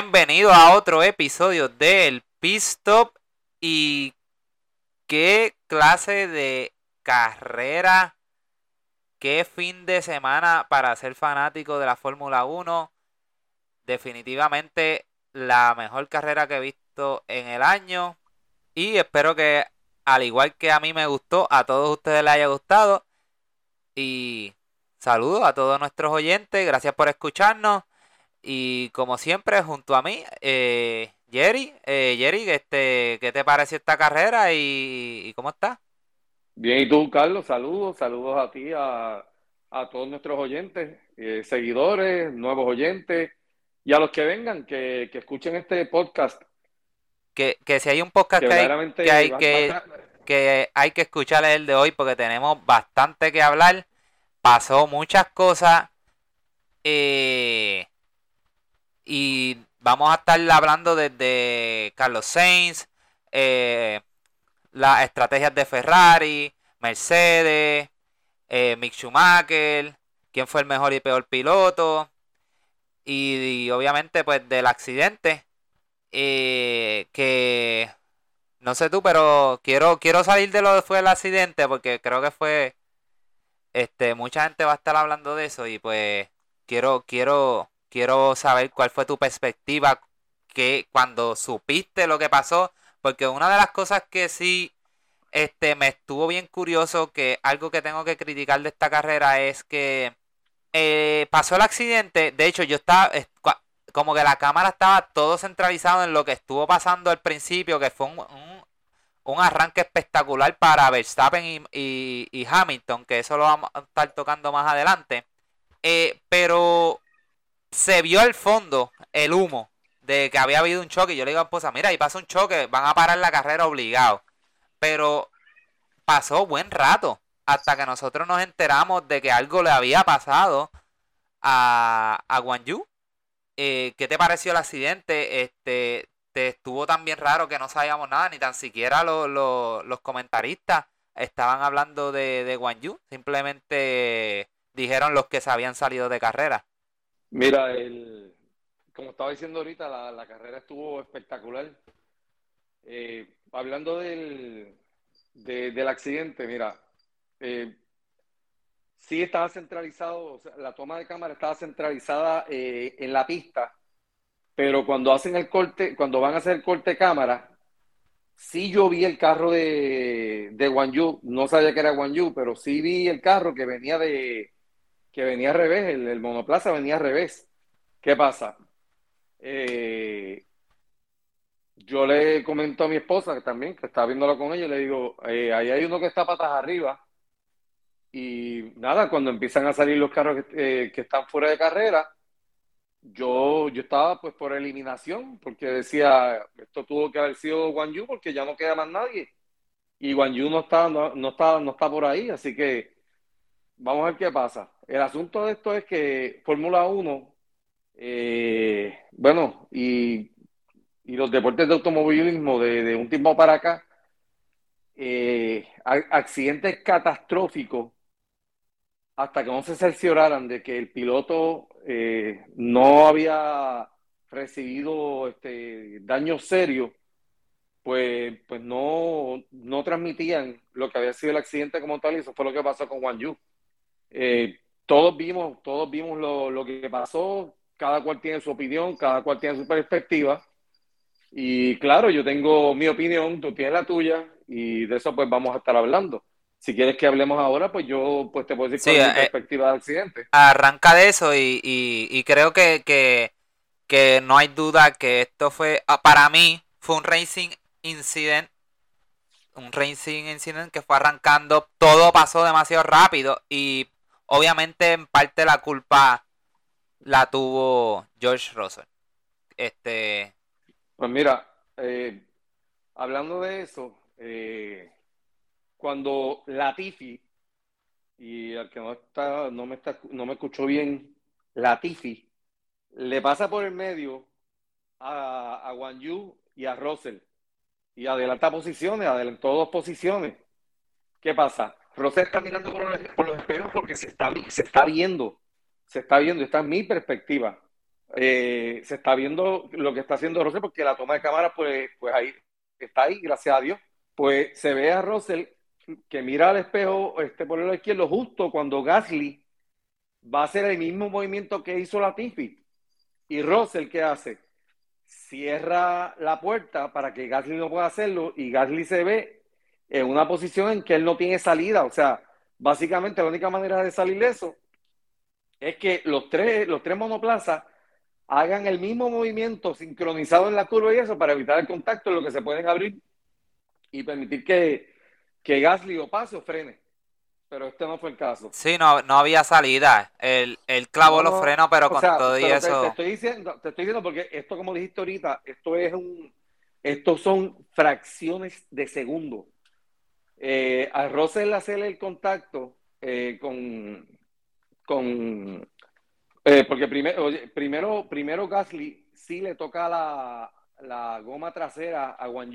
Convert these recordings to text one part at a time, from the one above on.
bienvenido a otro episodio del Pistop y qué clase de carrera, qué fin de semana para ser fanático de la Fórmula 1. Definitivamente la mejor carrera que he visto en el año y espero que al igual que a mí me gustó, a todos ustedes les haya gustado y saludos a todos nuestros oyentes, gracias por escucharnos. Y como siempre, junto a mí, eh, Jerry, eh, Jerry, este, ¿qué te pareció esta carrera y, cómo está? Bien, y tú, Carlos, saludos, saludos a ti, a, todos nuestros oyentes, eh, seguidores, nuevos oyentes y a los que vengan, que, escuchen este podcast. Que, si hay un podcast que, hay, que, hay que, que hay que escuchar el de hoy porque tenemos bastante que hablar, pasó muchas cosas. Eh, y vamos a estar hablando desde Carlos Sainz, eh, las estrategias de Ferrari, Mercedes, eh, Mick Schumacher, quién fue el mejor y peor piloto. Y, obviamente pues del accidente. Eh, que no sé tú, pero quiero, quiero salir de lo que fue el accidente porque creo que fue este mucha gente va a estar hablando de eso y pues quiero quiero quiero saber cuál fue tu perspectiva que cuando supiste lo que pasó, porque una de las cosas que sí este me estuvo bien curioso que algo que tengo que criticar de esta carrera es que eh, pasó el accidente, de hecho yo estaba como que la cámara estaba todo centralizado en lo que estuvo pasando al principio, que fue un, un, arranque espectacular para Verstappen y, Hamilton, que eso lo vamos a estar tocando más adelante. Eh, pero se vio al fondo el humo de que había habido un choque. Yo le digo a mi esposa, mira, ahí pasa un choque, van a parar la carrera obligado. Pero pasó buen rato hasta que nosotros nos enteramos de que algo le había pasado a, a Yu. Eh, ¿Qué te pareció el accidente? Este, te estuvo tan bien raro que no sabíamos nada, ni tan siquiera los comentaristas estaban hablando de, de Yu. Simplemente dijeron los que se habían salido de carrera. Mira, el, como estaba diciendo ahorita, la, carrera estuvo espectacular. Eh, hablando del, del accidente, mira, eh, sí estaba centralizado, la toma de cámara estaba centralizada eh, en la pista, pero cuando hacen el corte, cuando van a hacer el corte de cámara, sí yo vi el carro de, de Yu, no sabía que era Yu, pero sí vi el carro que venía de, que venía al revés, el, monoplaza venía al revés. ¿Qué pasa? Eh, yo le comento a mi esposa que también, que estaba viéndolo con ella, le digo, eh, ahí hay uno que está patas arriba. Y nada, cuando empiezan a salir los carros que, eh, están fuera de carrera, yo, yo estaba pues por eliminación, porque decía, esto tuvo que haber sido Guan Yu porque ya no queda más nadie. Y Guan Yu no está, no, está, no está por ahí, así que vamos a ver qué pasa. El asunto de esto es que Fórmula 1, eh, bueno, y, los deportes de automovilismo de, un tiempo para acá, eh, accidentes catastróficos, hasta que no se cercioraran de que el piloto eh, no había recibido este, daños serios, pues, pues no, no transmitían lo que había sido el accidente como tal, y eso fue lo que pasó con Juan Yu. Eh, todos vimos, todos vimos lo, que pasó, cada cual tiene su opinión, cada cual tiene su perspectiva. Y claro, yo tengo mi opinión, tú tienes la tuya, y de eso pues vamos a estar hablando. Si quieres que hablemos ahora, pues yo pues te puedo decir mi eh, perspectiva del accidente. Arranca de eso y, y, creo que, que, que, no hay duda que esto fue, ah, para mí, fue un racing incident, un racing incident que fue arrancando, todo pasó demasiado rápido y Obviamente, en parte la culpa la tuvo George Russell. Este. Pues mira, eh, hablando de eso, eh, cuando Latifi, y al que no está, no me está, no me escuchó bien, Latifi, le pasa por el medio a, a Yu y a Russell y adelanta posiciones, adelantó dos posiciones. ¿Qué pasa? Rosa está mirando por los, espejos porque se está, se está viendo, se está viendo, esta es mi perspectiva. eh, se está viendo lo que está haciendo Russell porque la toma de cámara, pues, pues ahí está ahí, gracias a Dios. Pues se ve a Russell que mira al espejo este, por el izquierdo justo cuando Gasly va a hacer el mismo movimiento que hizo la Tiffy. Y Russell, ¿qué hace? Cierra la puerta para que Gasly no pueda hacerlo y Gasly se ve en una posición en que él no tiene salida. O sea, básicamente la única manera de salir de eso es que los tres, los tres monoplazas hagan el mismo movimiento sincronizado en la curva y eso para evitar el contacto en lo que se pueden abrir y permitir que, que Gasly o pase o frene. Pero este no fue el caso. Sí, no, no había salida. El, el clavo los frenos, pero con todo y eso. Te, estoy diciendo, te estoy diciendo porque esto, como dijiste ahorita, esto es un. Estos son fracciones de segundo. Eh, a Russell hacerle el contacto eh, con, con eh, porque primero, primero, primero Gasly sí le toca la, la goma trasera a Guan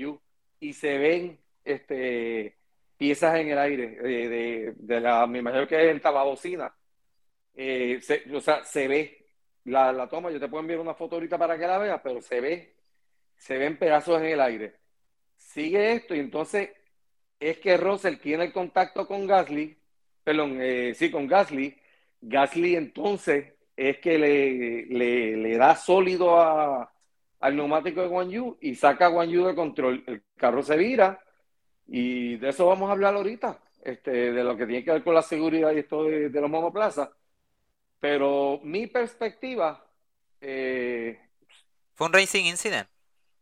y se ven este, piezas en el aire de, de, la, me imagino que es el tababocina. Eh, o sea, se ve la, la, toma, yo te puedo enviar una foto ahorita para que la veas, pero se ve, se ven pedazos en el aire. Sigue esto y entonces es que Russell tiene el contacto con Gasly, perdón, eh, sí, con Gasly. Gasly entonces es que le, le, le da sólido a, al neumático de Guan Yu y saca a Guan Yu de control. El carro se vira y de eso vamos a hablar ahorita, este, de lo que tiene que ver con la seguridad y esto de, los monoplazas. Pero mi perspectiva... Eh, ¿Fue un racing incident?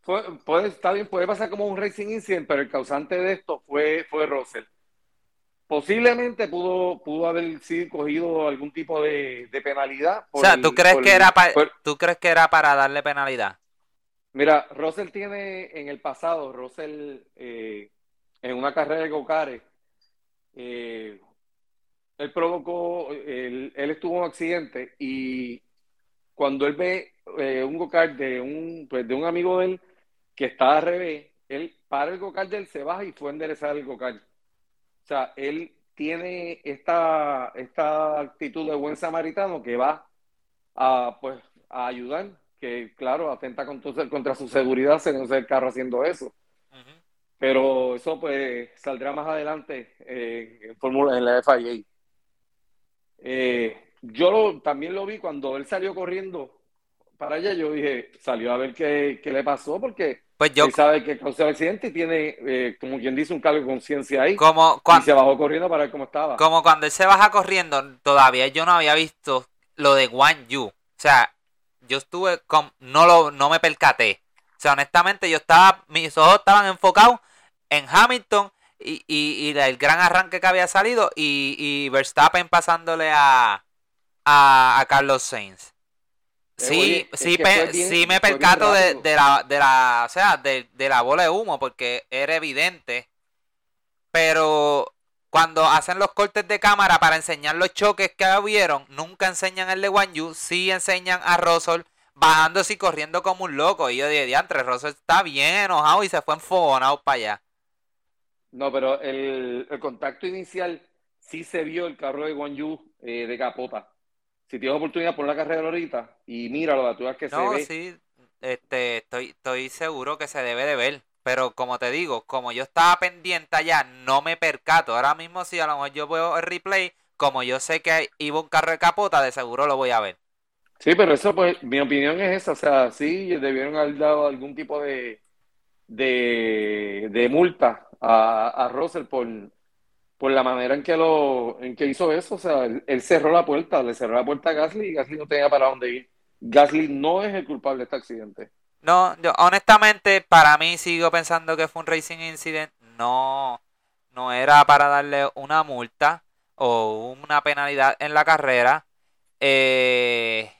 Puede, está bien, puede pasar como un racing incident, pero el causante de esto fue, fue Russell. Posiblemente pudo, pudo haber sido cogido algún tipo de, penalidad. o sea, ¿tú crees, que era ¿tú crees que era para darle penalidad? Mira, Russell tiene en el pasado, Russell eh, en una carrera de gocares, eh, él provocó, él, estuvo en un accidente y cuando él ve eh, un go de un, pues, de un amigo de él que está al revés, él para el go de él, se baja y fue a enderezar el go o sea, él tiene esta, esta actitud de buen samaritano que va a, pues, a ayudar, que claro, atenta contra, contra su seguridad se no el carro haciendo eso. Pero eso pues saldrá más adelante eh, en, Fórmula, en la FIA. Eh, yo también lo vi cuando él salió corriendo para allá, yo dije, salió a ver qué, qué le pasó, porque pues yo, sabe que causó el accidente y tiene, eh, como quien dice, un cargo de conciencia ahí. Como cuando, y se bajó corriendo para ver cómo estaba. Como cuando él se baja corriendo, todavía yo no había visto lo de Guan Yu. O sea, yo estuve con, no lo, no me percaté. O sea, honestamente, yo estaba, mis ojos estaban enfocados en Hamilton y, y, el gran arranque que había salido y, y Verstappen pasándole a, a, a Carlos Sainz. Sí, sí, sí me percato de, la, de la, o sea, de, la bola de humo porque era evidente. Pero cuando hacen los cortes de cámara para enseñar los choques que hubieron, nunca enseñan el de Wan Yu, sí enseñan a Russell bajándose y corriendo como un loco. Y yo dije, diantre, Russell está bien enojado y se fue enfogonado para allá. No, pero el, contacto inicial sí se vio el carro de Wan Yu eh, de capota si tienes oportunidad, por la carrera ahorita y míralo, tú ves que se ve. sí, este, estoy, estoy seguro que se debe de ver. Pero como te digo, como yo estaba pendiente allá, no me percato. Ahora mismo, si a lo mejor yo veo el replay, como yo sé que iba un carro de capota, de seguro lo voy a ver. Sí, pero eso, pues, mi opinión es esa. O sea, sí, debieron haber dado algún tipo de, de, de multa a, a Russell por, por la manera en que lo en que hizo eso, o sea, él, cerró la puerta, le cerró la puerta a Gasly y Gasly no tenía para dónde ir. Gasly no es el culpable de este accidente. No, yo honestamente para mí sigo pensando que fue un racing incident, no no era para darle una multa o una penalidad en la carrera. Eh,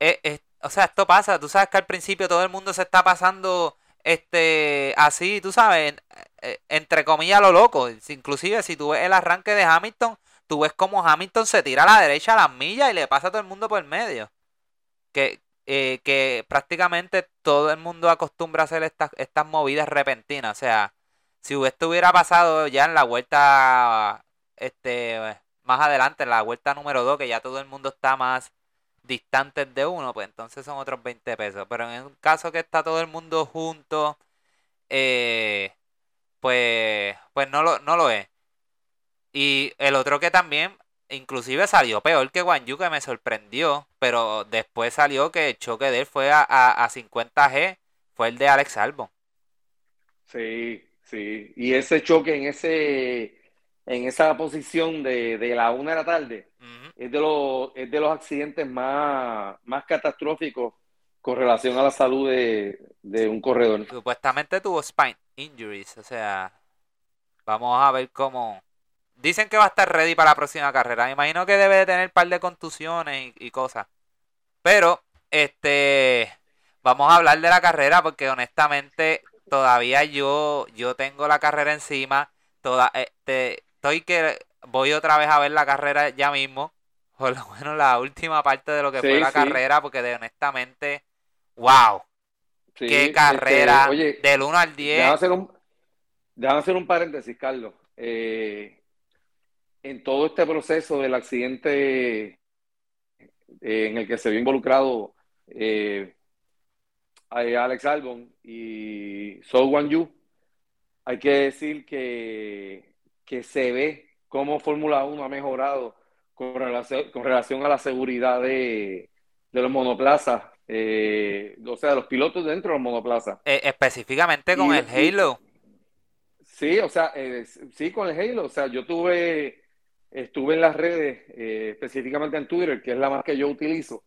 eh, o sea, esto pasa, tú sabes que al principio todo el mundo se está pasando este así, tú sabes, entre comillas lo loco. Inclusive si tú ves el arranque de Hamilton, tú ves como Hamilton se tira a la derecha a las millas y le pasa a todo el mundo por el medio. Que, eh, que prácticamente todo el mundo acostumbra a hacer estas, estas movidas repentinas. O sea, si esto hubiera pasado ya en la vuelta este más adelante, en la vuelta número 2, que ya todo el mundo está más distantes de uno, pues entonces son otros 20 pesos. Pero en un caso que está todo el mundo junto, eh, pues, pues no lo, no lo es. Y el otro que también, inclusive salió peor que Yu, que me sorprendió, pero después salió que el choque de él fue a, a, 50G, fue el de Alex Albon. Sí, sí. Y ese choque en ese en esa posición de, la una de la tarde es, de los, es de los accidentes más, más catastróficos con relación a la salud de, de un corredor. Supuestamente tuvo spine injuries, o sea, vamos a ver cómo, Dicen que va a estar ready para la próxima carrera. Me imagino que debe de tener un par de contusiones y, cosas. Pero, este, vamos a hablar de la carrera porque honestamente todavía yo, yo tengo la carrera encima. Toda, este, estoy que voy otra vez a ver la carrera ya mismo. Por lo menos la última parte de lo que fue la carrera, porque de, honestamente, wow. qué este, carrera del 1 al 10. Déjame hacer un, déjame hacer un paréntesis, Carlos. Eh, en todo este proceso del accidente eh, en el que se vio involucrado eh, Alex Albon y So Wan Yu, hay que decir que, que se ve cómo Fórmula 1 ha mejorado con relación, con relación a la seguridad de, los monoplazas, eh, o sea, los pilotos dentro de los monoplazas. específicamente con el Halo. Sí, o sea, sí, con el Halo. O sea, yo tuve estuve en las redes, eh, específicamente en Twitter, que es la más que yo utilizo,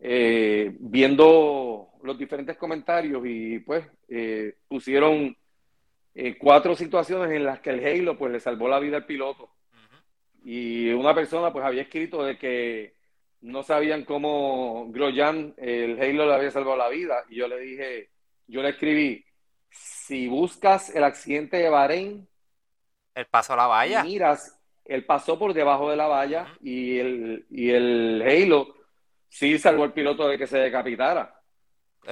eh, viendo los diferentes comentarios y pues eh, pusieron cuatro situaciones en las que el Halo pues le salvó la vida al piloto. Y una persona pues había escrito de que no sabían cómo Grosjean, el Halo le había salvado la vida. Y yo le dije, yo le escribí, si buscas el accidente de Bahrein, el paso a la valla. Miras él pasó por debajo de la valla y el, y el Halo sí salvó al piloto de que se decapitara.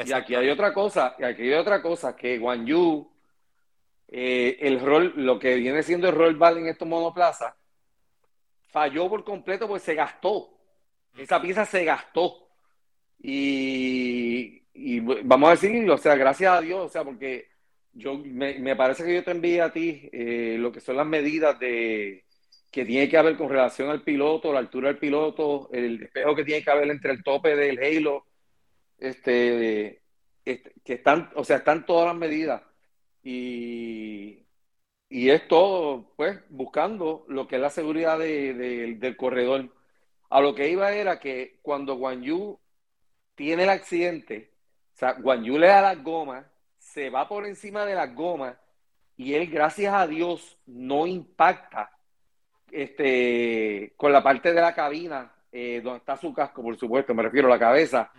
Y aquí hay otra cosa, y aquí hay otra cosa, que Guan Yu, eh, el rol, lo que viene siendo el rol ball en estos monoplazas, falló por completo porque se gastó. Esa pieza se gastó. Y, vamos a decir, o sea, gracias a Dios, o sea, porque yo me, parece que yo te envié a ti eh, lo que son las medidas de, que tiene que haber con relación al piloto, la altura del piloto, el despejo que tiene que haber entre el tope del halo, este, este que están, o sea, están todas las medidas y, y es todo, pues, buscando lo que es la seguridad del corredor. A lo que iba era que cuando Guan Yu tiene el accidente, o sea, Guan Yu le da las gomas, se va por encima de las gomas y él, gracias a Dios, no impacta este, con la parte de la cabina, eh, donde está su casco, por supuesto, me refiero a la cabeza,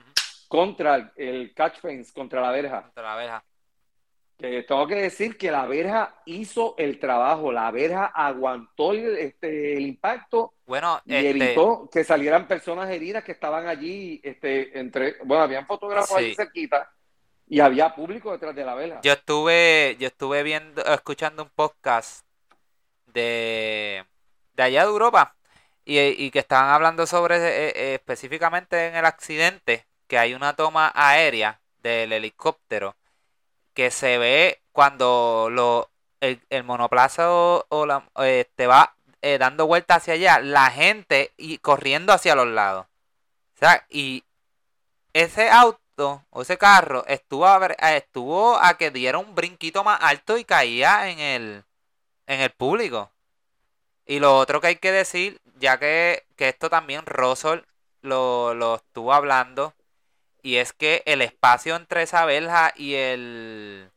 contra el, catch fence, contra la verja. Contra la verja. Tengo que decir que la verja hizo el trabajo, la verja aguantó el, este, el impacto bueno, y este evitó que salieran personas heridas que estaban allí, este, entre, bueno, habían fotógrafos ahí cerquita y había público detrás de la verja. Yo estuve, yo estuve viendo, escuchando un podcast de de allá de Europa y, que estaban hablando sobre eh, eh, específicamente en el accidente que hay una toma aérea del helicóptero que se ve cuando lo, el, monoplaza o, la, te este, va eh, dando vuelta hacia allá, la gente y corriendo hacia los lados. O sea, y ese auto o ese carro estuvo a, estuvo a que diera un brinquito más alto y caía en el, en el público. Y lo otro que hay que decir, ya que, esto también Russell lo, estuvo hablando, y es que el espacio entre esa verja y el,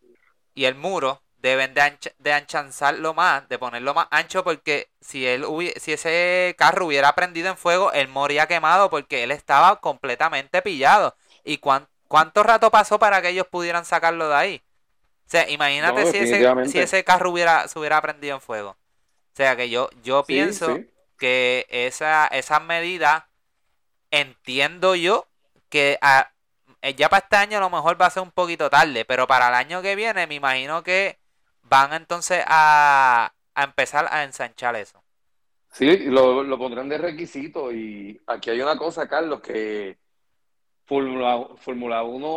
y el muro deben de, de anchanzarlo más, de ponerlo más ancho, porque si, él si ese carro hubiera prendido en fuego, él moría quemado porque él estaba completamente pillado. ¿Y cuánto rato pasó para que ellos pudieran sacarlo de ahí? O sea, imagínate si, ese, si ese carro hubiera, se hubiera prendido en fuego. O sea que yo, yo pienso que esa, esas medidas, entiendo yo que ya para este año a lo mejor va a ser un poquito tarde, pero para el año que viene me imagino que van entonces a, a empezar a ensanchar eso. Sí, lo, lo pondrán de requisito y aquí hay una cosa, Carlos, que Fórmula, Fórmula 1,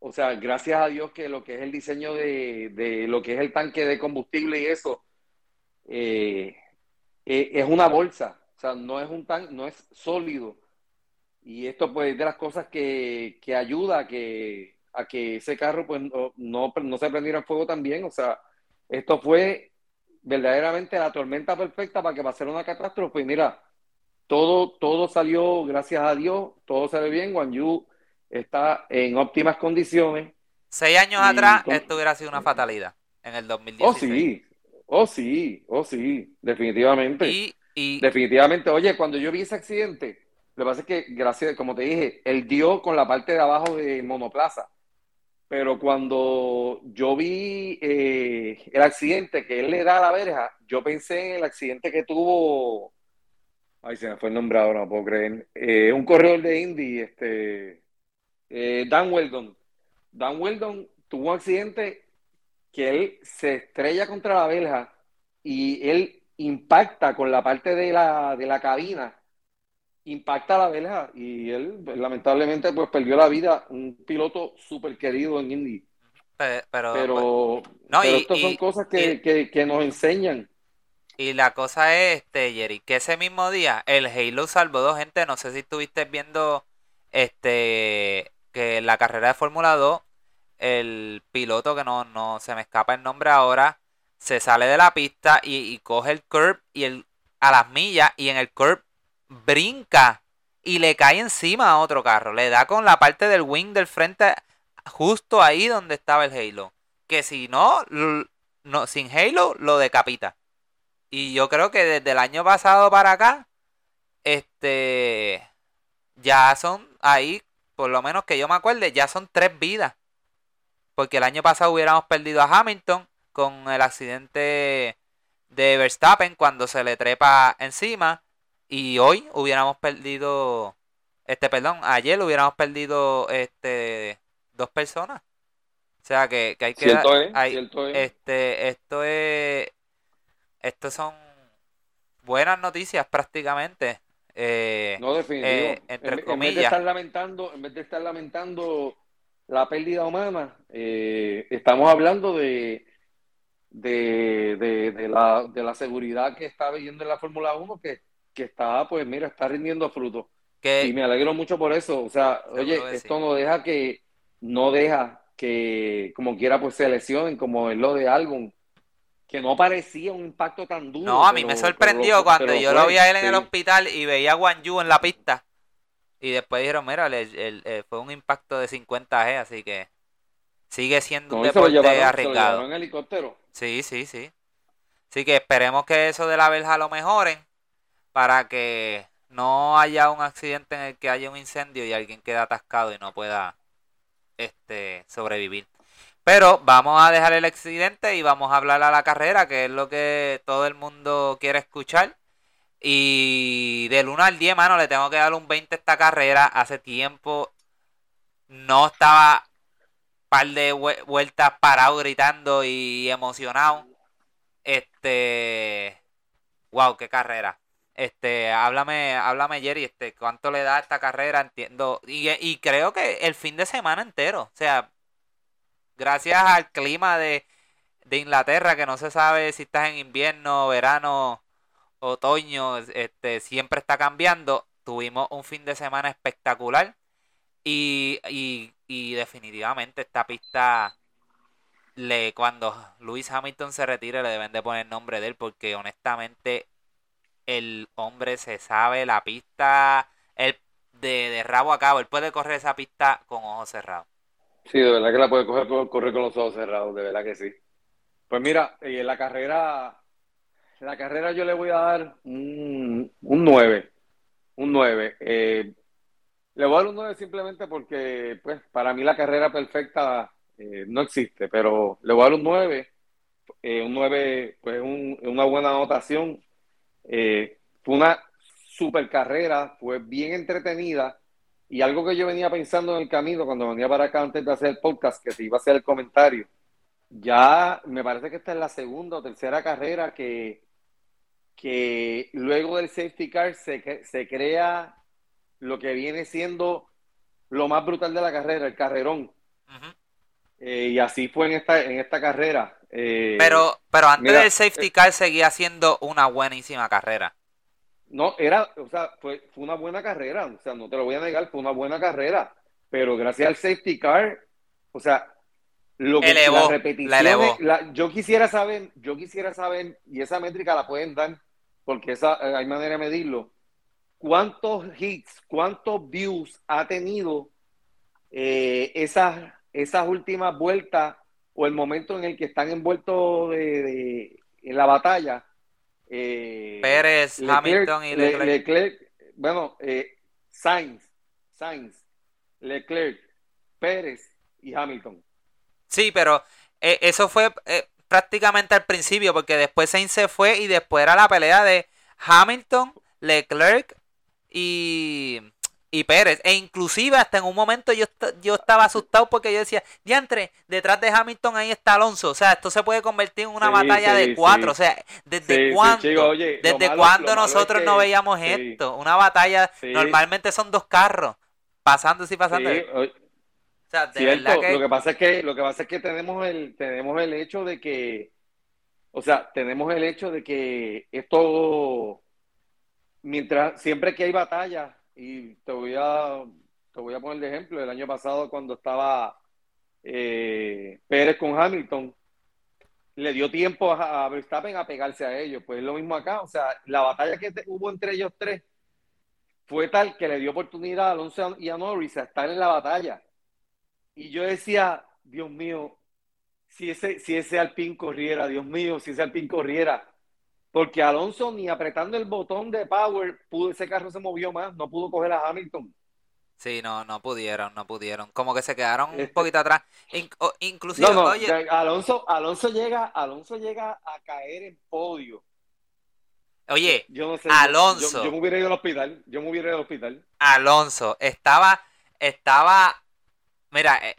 o sea, gracias a Dios que lo que es el diseño de, de lo que es el tanque de combustible y eso, eh, eh, es una bolsa, o sea, no es un tanque, no es sólido. Y esto pues es de las cosas que, que ayuda a que, a que ese carro pues no, no, no se prendiera en fuego también. O sea, esto fue verdaderamente la tormenta perfecta para que pasara una catástrofe. Y mira, todo, todo salió, gracias a Dios, todo salió bien. Juan Yu está en óptimas condiciones. Seis años atrás, esto hubiera sido una fatalidad en el 2016. Oh, sí, oh, sí, oh, sí, definitivamente. Y, y... Definitivamente, oye, cuando yo vi ese accidente, lo que pasa es que, gracias, como te dije, él dio con la parte de abajo de monoplaza. Pero cuando yo vi eh, el accidente que él le da a la verja, yo pensé en el accidente que tuvo. Ay, se me fue el nombrado, no puedo creer. Eh, un corredor de Indy, este. Eh, Dan Weldon. Dan Weldon tuvo un accidente que él se estrella contra la verja y él impacta con la parte de la, de la cabina impacta la verja y él lamentablemente pues perdió la vida, un piloto súper querido en Indy. Pero, pero, no, estas son cosas que, nos enseñan. Y la cosa es, este, Jerry, que ese mismo día el Halo salvó dos gente, no sé si estuviste viendo este que la carrera de Fórmula 2, el piloto que no, no se me escapa el nombre ahora, se sale de la pista y, y coge el curb y el, a las millas y en el curb brinca y le cae encima a otro carro. Le da con la parte del wing del frente justo ahí donde estaba el Halo. Que si no, no sin Halo lo decapita. Y yo creo que desde el año pasado para acá, este, ya son ahí, por lo menos que yo me acuerde, ya son tres vidas. Porque el año pasado hubiéramos perdido a Hamilton con el accidente de Verstappen cuando se le trepa encima. Y hoy hubiéramos perdido, este, perdón, ayer hubiéramos perdido este dos personas. O sea que, hay que cierto este, esto es estos son buenas noticias prácticamente. Eh, no definitivo. Eh, entre comillas. En vez de estar lamentando, en vez de estar lamentando la pérdida humana, eh, estamos hablando de de, de, de, la, de la seguridad que está viviendo en la Fórmula 1 que que está, pues mira, está rindiendo fruto. Y me alegro mucho por eso. O sea, oye, esto no deja que, no deja que como quiera pues se lesionen, como es lo de álbum, que no parecía un impacto tan duro. No, a mí me sorprendió cuando yo lo vi a él en el hospital y veía a Guan Yu en la pista. Y después dijeron, mira, el, fue un impacto de 50 G, así que sigue siendo un deporte arriesgado. en helicóptero? Sí, sí, sí. Así que esperemos que eso de la verja lo mejoren para que no haya un accidente en el que haya un incendio y alguien quede atascado y no pueda este sobrevivir. Pero vamos a dejar el accidente y vamos a hablar a la carrera, que es lo que todo el mundo quiere escuchar. Y del 1 al 10, mano, le tengo que dar un 20 a esta carrera. Hace tiempo no estaba par de vueltas parado gritando y emocionado. Este, wow, qué carrera. Este, háblame, háblame Jerry, este, ¿cuánto le da esta carrera? Entiendo. Y, y creo que el fin de semana entero. O sea, gracias al clima de, de Inglaterra, que no se sabe si estás en invierno, verano, otoño, este, siempre está cambiando. Tuvimos un fin de semana espectacular. Y, y, definitivamente esta pista le cuando Luis Hamilton se retire le deben de poner nombre de él porque honestamente el hombre se sabe la pista el, de, rabo a cabo. Él puede correr esa pista con ojos cerrados. Sí, de verdad que la puede coger, correr con los ojos cerrados, de verdad que sí. Pues mira, en la carrera, en la carrera yo le voy a dar un, un 9. Un 9. Eh, le voy a dar un 9 simplemente porque, pues, para mí la carrera perfecta eh, no existe, pero le voy a dar un 9. Eh, un 9, pues, un, una buena anotación. Eh, fue una super carrera, fue bien entretenida. Y algo que yo venía pensando en el camino cuando venía para acá antes de hacer el podcast, que se iba a hacer el comentario, ya me parece que esta es la segunda o tercera carrera que, que luego del safety car se, se crea lo que viene siendo lo más brutal de la carrera, el carrerón. Eh, y así fue en esta, en esta carrera. Eh, pero, pero antes del safety car seguía siendo una buenísima carrera. No, era, o sea, fue, fue una buena carrera, o sea, no te lo voy a negar, fue una buena carrera, pero gracias al safety car, o sea, lo que elevó, la yo quisiera saber, yo quisiera saber, y esa métrica la pueden dar, porque esa eh, hay manera de medirlo, cuántos hits, cuántos views ha tenido eh, esas, esas últimas vueltas o el momento en el que están envueltos de, en la batalla. Eh, Pérez, Hamilton y Leclerc. bueno, eh, Sainz, Sainz, Leclerc, Pérez y Hamilton. Sí, pero eh, eso fue eh, prácticamente al principio, porque después Sainz se fue y después era la pelea de Hamilton, Leclerc y y Pérez. E inclusive hasta en un momento yo, yo estaba asustado porque yo decía, diantre, detrás de Hamilton ahí está Alonso. O sea, esto se puede convertir en una batalla de cuatro. O sea, ¿desde cuándo? ¿Desde cuándo nosotros no veíamos esto? Una batalla, normalmente son dos carros pasando y pasando. O sea, de verdad que... Lo que pasa es que lo que pasa es que tenemos el tenemos el hecho de que o sea, tenemos el hecho de que esto mientras siempre que hay batalla y te voy a, te voy a poner de ejemplo, el año pasado cuando estaba eh, Pérez con Hamilton, le dio tiempo a, Verstappen a pegarse a ellos. Pues es lo mismo acá, o sea, la batalla que hubo entre ellos tres fue tal que le dio oportunidad a Alonso y a Norris a estar en la batalla. Y yo decía, Dios mío, si ese, si ese Alpine corriera, Dios mío, si ese Alpine corriera, porque Alonso ni apretando el botón de power, pudo, ese carro se movió más, no pudo coger a Hamilton. Sí, no, no pudieron, no pudieron. Como que se quedaron un este poquito atrás. inclusive, oye, Alonso, Alonso llega, Alonso llega a caer en podio. Oye, Alonso. Yo, me hubiera ido al hospital. Yo me hubiera ido al hospital. Alonso estaba, estaba, mira, eh,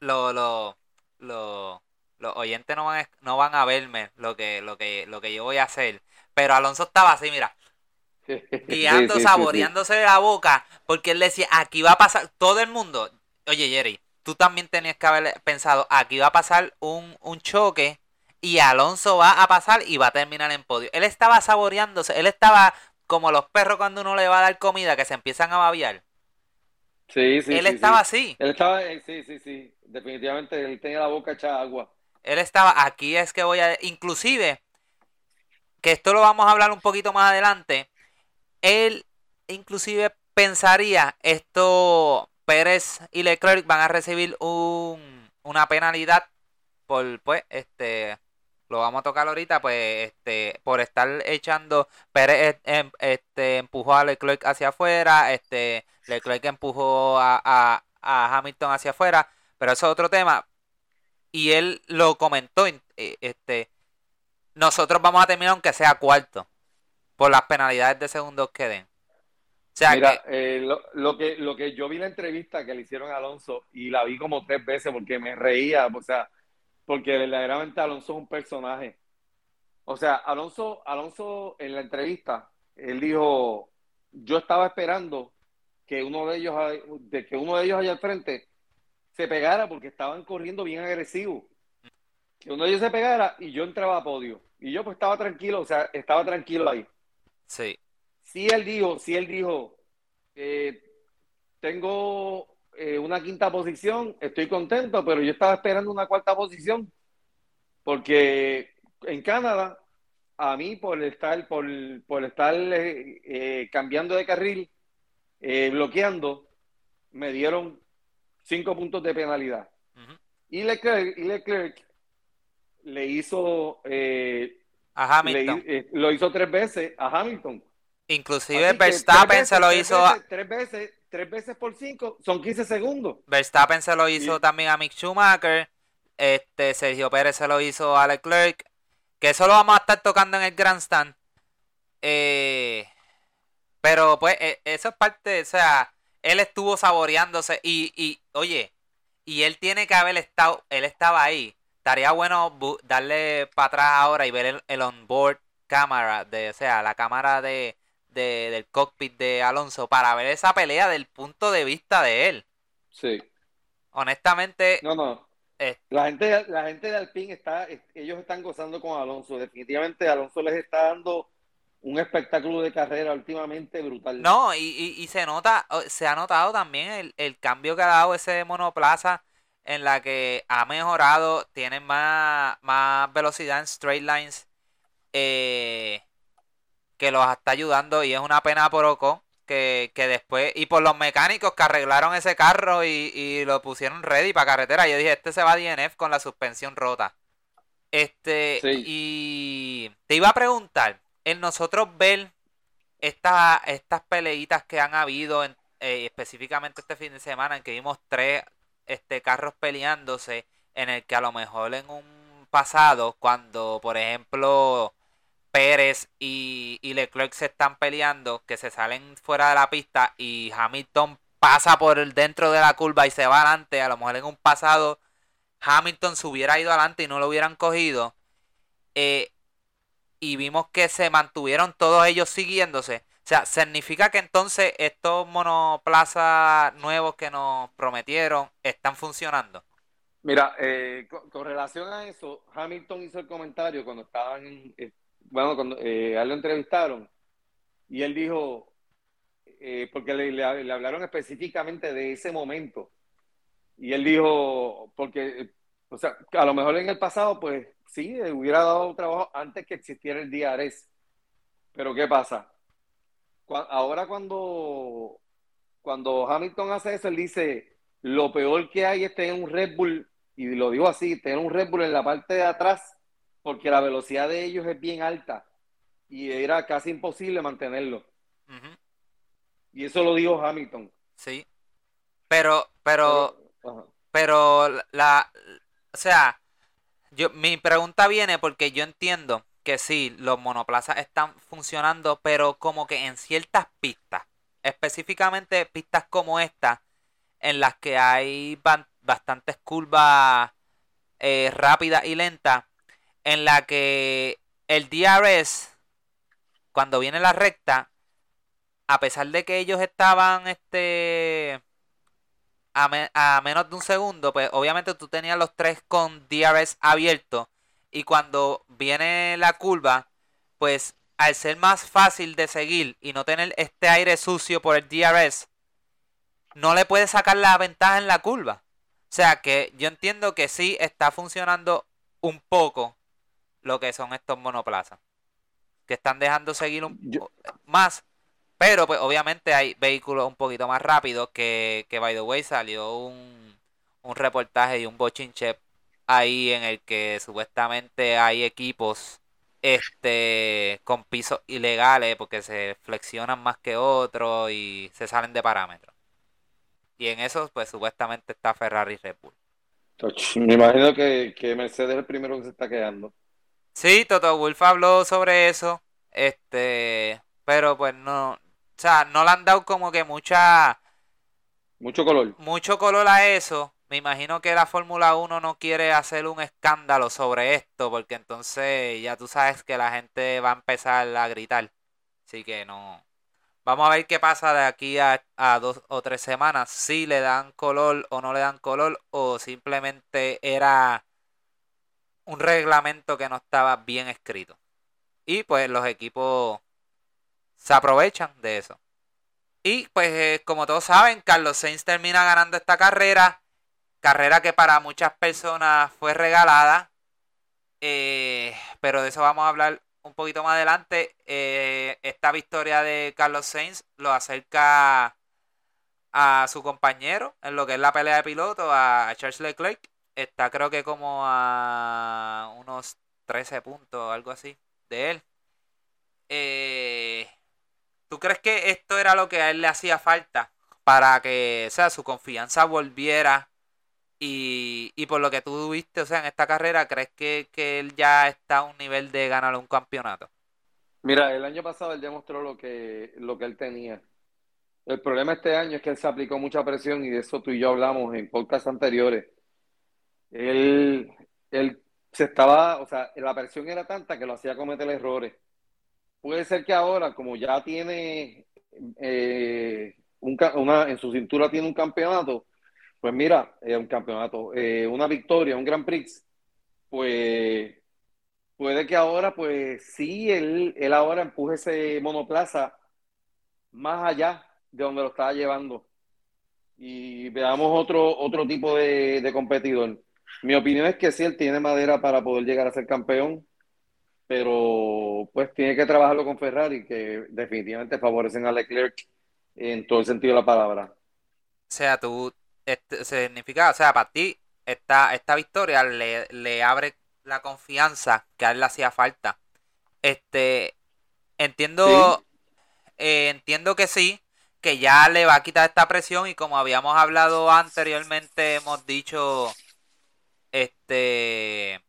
lo, lo, lo, los oyentes no van, a, no van a verme lo que, lo, que, lo que yo voy a hacer. Pero Alonso estaba así, mira. Guiando, saboreándose la boca. Porque él decía, aquí va a pasar. Todo el mundo. Oye, Jerry, tú también tenías que haber pensado, aquí va a pasar un, un choque. Y Alonso va a pasar y va a terminar en podio. Él estaba saboreándose. Él estaba como los perros cuando uno le va a dar comida que se empiezan a babiar. Sí, sí. Él estaba así. Él estaba, eh, sí, sí, sí. Definitivamente él tenía la boca hecha agua. Él estaba, aquí es que voy a, inclusive, que esto lo vamos a hablar un poquito más adelante, él inclusive pensaría, esto, Pérez y Leclerc van a recibir un, una penalidad por, pues, este, lo vamos a tocar ahorita, pues, este, por estar echando, Pérez em, este, empujó a Leclerc hacia afuera, este, Leclerc empujó a, a, a Hamilton hacia afuera, pero eso es otro tema, y él lo comentó, eh, este, nosotros vamos a terminar aunque sea cuarto, por las penalidades de segundos que den. O sea, Mira, eh, lo, que, lo que yo vi la entrevista que le hicieron a Alonso y la vi como tres veces porque me reía, o sea, porque verdaderamente Alonso es un personaje. O sea, Alonso, Alonso en la entrevista, él dijo, yo estaba esperando que uno de ellos, de que uno de ellos allá al frente se pegara porque estaban corriendo bien agresivos. Que uno de ellos se pegara y yo entraba a podio. Y yo pues estaba tranquilo, o sea, estaba tranquilo ahí. Sí. Si él dijo, si él dijo, eh, tengo eh, una quinta posición, estoy contento, pero yo estaba esperando una cuarta posición. Porque en Canadá, a mí por estar, por, por estar eh, cambiando de carril, bloqueando, me dieron cinco puntos de penalidad. y, Leclerc, le hizo eh, a Hamilton. Eh, lo hizo tres veces a Hamilton. Inclusive Verstappen se lo hizo tres veces, tres veces por cinco son 15 segundos. Verstappen se lo hizo también a Mick Schumacher. Este Sergio Pérez se lo hizo a Leclerc. Que eso lo vamos a estar tocando en el Grandstand. Eh, pero pues eso es parte, o sea, él estuvo saboreándose y, y, oye, y él tiene que haber estado, él estaba ahí. Estaría bueno darle para atrás ahora y ver el, el on-board cámara, de, o sea, la cámara de, del cockpit de Alonso para ver esa pelea del punto de vista de él. Sí. Honestamente. No, no. Eh, la gente, la gente de Alpine está, ellos están gozando con Alonso. Definitivamente Alonso les está dando un espectáculo de carrera últimamente brutal. No, y, y, se nota, se ha notado también el, el, cambio que ha dado ese monoplaza en la que ha mejorado, tiene más, más velocidad en straight lines, eh, que los está ayudando y es una pena por Ocon que, después, y por los mecánicos que arreglaron ese carro y, lo pusieron ready para carretera. Yo dije, este se va a DNF con la suspensión rota. Este, y te iba a preguntar, en nosotros ver estas peleitas que han habido, en, eh, específicamente este fin de semana, en que vimos tres este, carros peleándose, en el que a lo mejor en un pasado, cuando por ejemplo Pérez y, y Leclerc se están peleando, que se salen fuera de la pista y Hamilton pasa por el dentro de la curva y se va adelante, a lo mejor en un pasado Hamilton se hubiera ido adelante y no lo hubieran cogido. Eh, y vimos que se mantuvieron todos ellos siguiéndose. O sea, significa que entonces estos monoplazas nuevos que nos prometieron están funcionando. Mira, eh, con, relación a eso, Hamilton hizo el comentario cuando estaban, eh, bueno, cuando eh, a él lo entrevistaron, y él dijo, eh, porque le, le, hablaron específicamente de ese momento, y él dijo, porque, o sea, a lo mejor en el pasado, pues sí, hubiera dado trabajo antes que existiera el DRS, pero ¿qué pasa? ahora cuando, cuando Hamilton hace eso, él dice, lo peor que hay es tener un Red Bull, y lo digo así, tener un Red Bull en la parte de atrás, porque la velocidad de ellos es bien alta y era casi imposible mantenerlo. Y eso lo dijo Hamilton. Sí. Pero, pero, pero, la, o sea, yo, mi pregunta viene porque yo entiendo que sí, los monoplazas están funcionando, pero como que en ciertas pistas, específicamente pistas como esta, en las que hay bastantes curvas eh, rápidas y lentas, en la que el DRS, cuando viene la recta, a pesar de que ellos estaban este a, a menos de un segundo, pues obviamente tú tenías los tres con DRS abierto y cuando viene la curva, pues al ser más fácil de seguir y no tener este aire sucio por el DRS, no le puede sacar la ventaja en la curva. O sea que yo entiendo que sí está funcionando un poco lo que son estos monoplazas. Que están dejando seguir un, más. Pero pues obviamente hay vehículos un poquito más rápidos que, que by the way salió un, un reportaje y un bochinche ahí en el que supuestamente hay equipos este con pisos ilegales porque se flexionan más que otros y se salen de parámetros. Y en eso, pues supuestamente está Ferrari y Red Bull. Me imagino que, Mercedes es el primero que se está quedando. Sí, Toto Wolf habló sobre eso. Este, pero pues no, o sea, no le han dado como que mucha mucho color. Mucho color a eso me imagino que la Fórmula 1 no quiere hacer un escándalo sobre esto, porque entonces ya tú sabes que la gente va a empezar a gritar. Así que no. Vamos a ver qué pasa de aquí a, dos o tres semanas. Si le dan color o no le dan color, o simplemente era un reglamento que no estaba bien escrito. Y pues los equipos se aprovechan de eso. Y pues eh, como todos saben, Carlos Sainz termina ganando esta carrera Carrera que para muchas personas fue regalada. Eh, pero de eso vamos a hablar un poquito más adelante. Eh, esta victoria de Carlos Sainz lo acerca a su compañero en lo que es la pelea de piloto, a Charles Leclerc. Está creo que como a unos 13 puntos, algo así, de él. Eh, ¿Tú crees que esto era lo que a él le hacía falta para que sea, su confianza volviera y, y por lo que tú viste, o sea, en esta carrera, ¿crees que, él ya está a un nivel de ganar un campeonato? Mira, el año pasado él demostró lo que, lo que él tenía. El problema este año es que él se aplicó mucha presión y de eso tú y yo hablamos en podcasts anteriores. Él, él se estaba, o sea, la presión era tanta que lo hacía cometer errores. Puede ser que ahora, como ya tiene eh, un, una, en su cintura tiene un campeonato, pues mira, eh, un campeonato, eh, una victoria, un Grand Prix, pues puede que ahora, pues sí, él, él ahora empuje ese monoplaza más allá de donde lo estaba llevando y veamos otro, otro tipo de, de competidor. Mi opinión es que sí, él tiene madera para poder llegar a ser campeón, pero pues tiene que trabajarlo con Ferrari, que definitivamente favorecen a Leclerc en todo el sentido de la palabra. O sea, tú, este, significa, o sea, para ti, esta, esta victoria le, le abre la confianza que a él le hacía falta. Este, entiendo, eh, entiendo que sí, que ya le va a quitar esta presión y como habíamos hablado anteriormente, hemos dicho, este,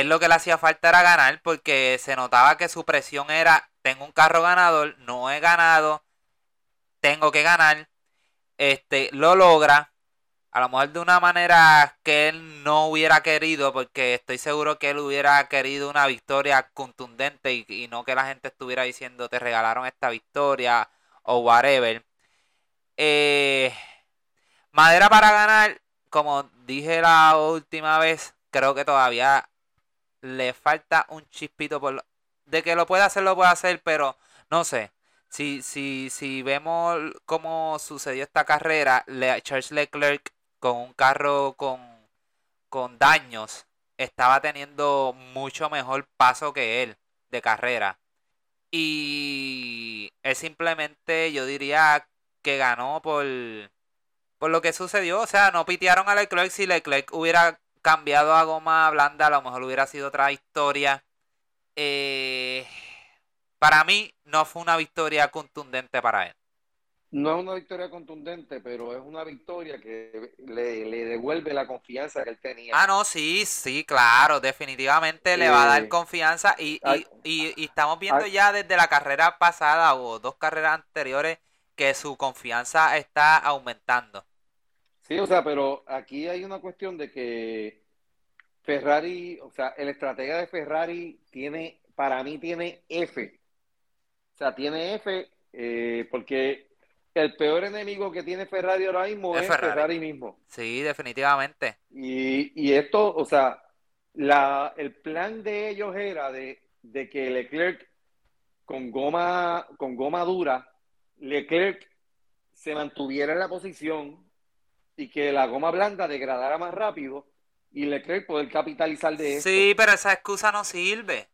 él lo que le hacía falta era ganar porque se notaba que su presión era, tengo un carro ganador, no he ganado, tengo que ganar, este, lo logra, a lo mejor de una manera que él no hubiera querido, porque estoy seguro que él hubiera querido una victoria contundente y, y no que la gente estuviera diciendo te regalaron esta victoria o whatever. Eh, madera para ganar, como dije la última vez, creo que todavía le falta un chispito por de que lo puede hacer, lo puede hacer, pero no sé. Si, si, si vemos cómo sucedió esta carrera, Charles Leclerc con un carro con, con daños estaba teniendo mucho mejor paso que él de carrera. Y él simplemente, yo diría que ganó por, por lo que sucedió. O sea, no pitearon a Leclerc. Si Leclerc hubiera cambiado a goma blanda, a lo mejor hubiera sido otra historia. Eh, para mí, no fue una victoria contundente para él. No es una victoria contundente, pero es una victoria que le, devuelve la confianza que él tenía. Ah, no, sí, sí, claro, definitivamente le va a dar eh, confianza y, y, y, estamos viendo ya desde la carrera pasada o dos carreras anteriores que su confianza está aumentando. Sí, o sea, pero aquí hay una cuestión de que Ferrari, o sea, el estratega de Ferrari tiene, para mí tiene F. O sea, tiene F eh, porque el peor enemigo que tiene Ferrari ahora mismo es, Ferrari. mismo. Sí, definitivamente. Y, esto, o sea, la, el plan de ellos era de, que Leclerc con goma, con goma dura, Leclerc se mantuviera en la posición y que la goma blanda degradara más rápido y Leclerc poder capitalizar de eso. Sí, pero esa excusa no sirve.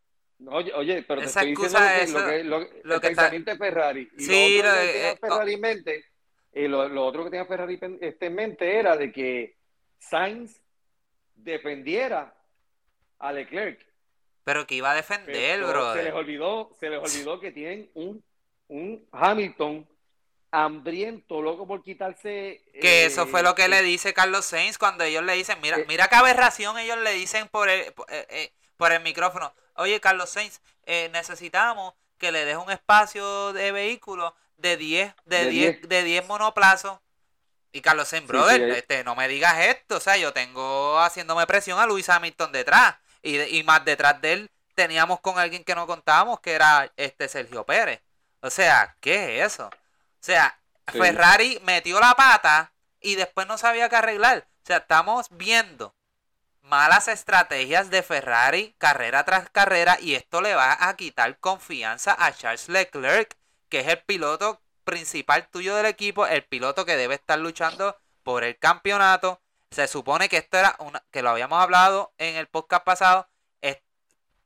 Oye, oye, pero te estoy diciendo lo que, lo que, lo, que Ferrari. Y sí, lo, otro que tenía eh, Ferrari en mente, y lo, otro que tenía Ferrari este, en mente era de que Sainz defendiera a Leclerc. Pero que iba a defender, bro. Se les olvidó, se les olvidó que tienen un, un Hamilton hambriento, loco por quitarse. Que eso fue lo que le eh, dice Carlos Sainz cuando ellos le dicen, mira, eh, mira qué aberración ellos le dicen por el, por el micrófono oye Carlos Sainz, eh, necesitamos que le des un espacio de vehículo de 10 de 10 de 10 monoplazos. Y Carlos Sainz, brother, este, no me digas esto, o sea, yo tengo haciéndome presión a Luis Hamilton detrás y, y más detrás de él teníamos con alguien que no contábamos que era este Sergio Pérez. O sea, ¿qué es eso? O sea, Ferrari metió la pata y después no sabía qué arreglar. O sea, estamos viendo malas estrategias de Ferrari carrera tras carrera y esto le va a quitar confianza a Charles Leclerc, que es el piloto principal tuyo del equipo, el piloto que debe estar luchando por el campeonato. Se supone que esto era una, que lo habíamos hablado en el podcast pasado,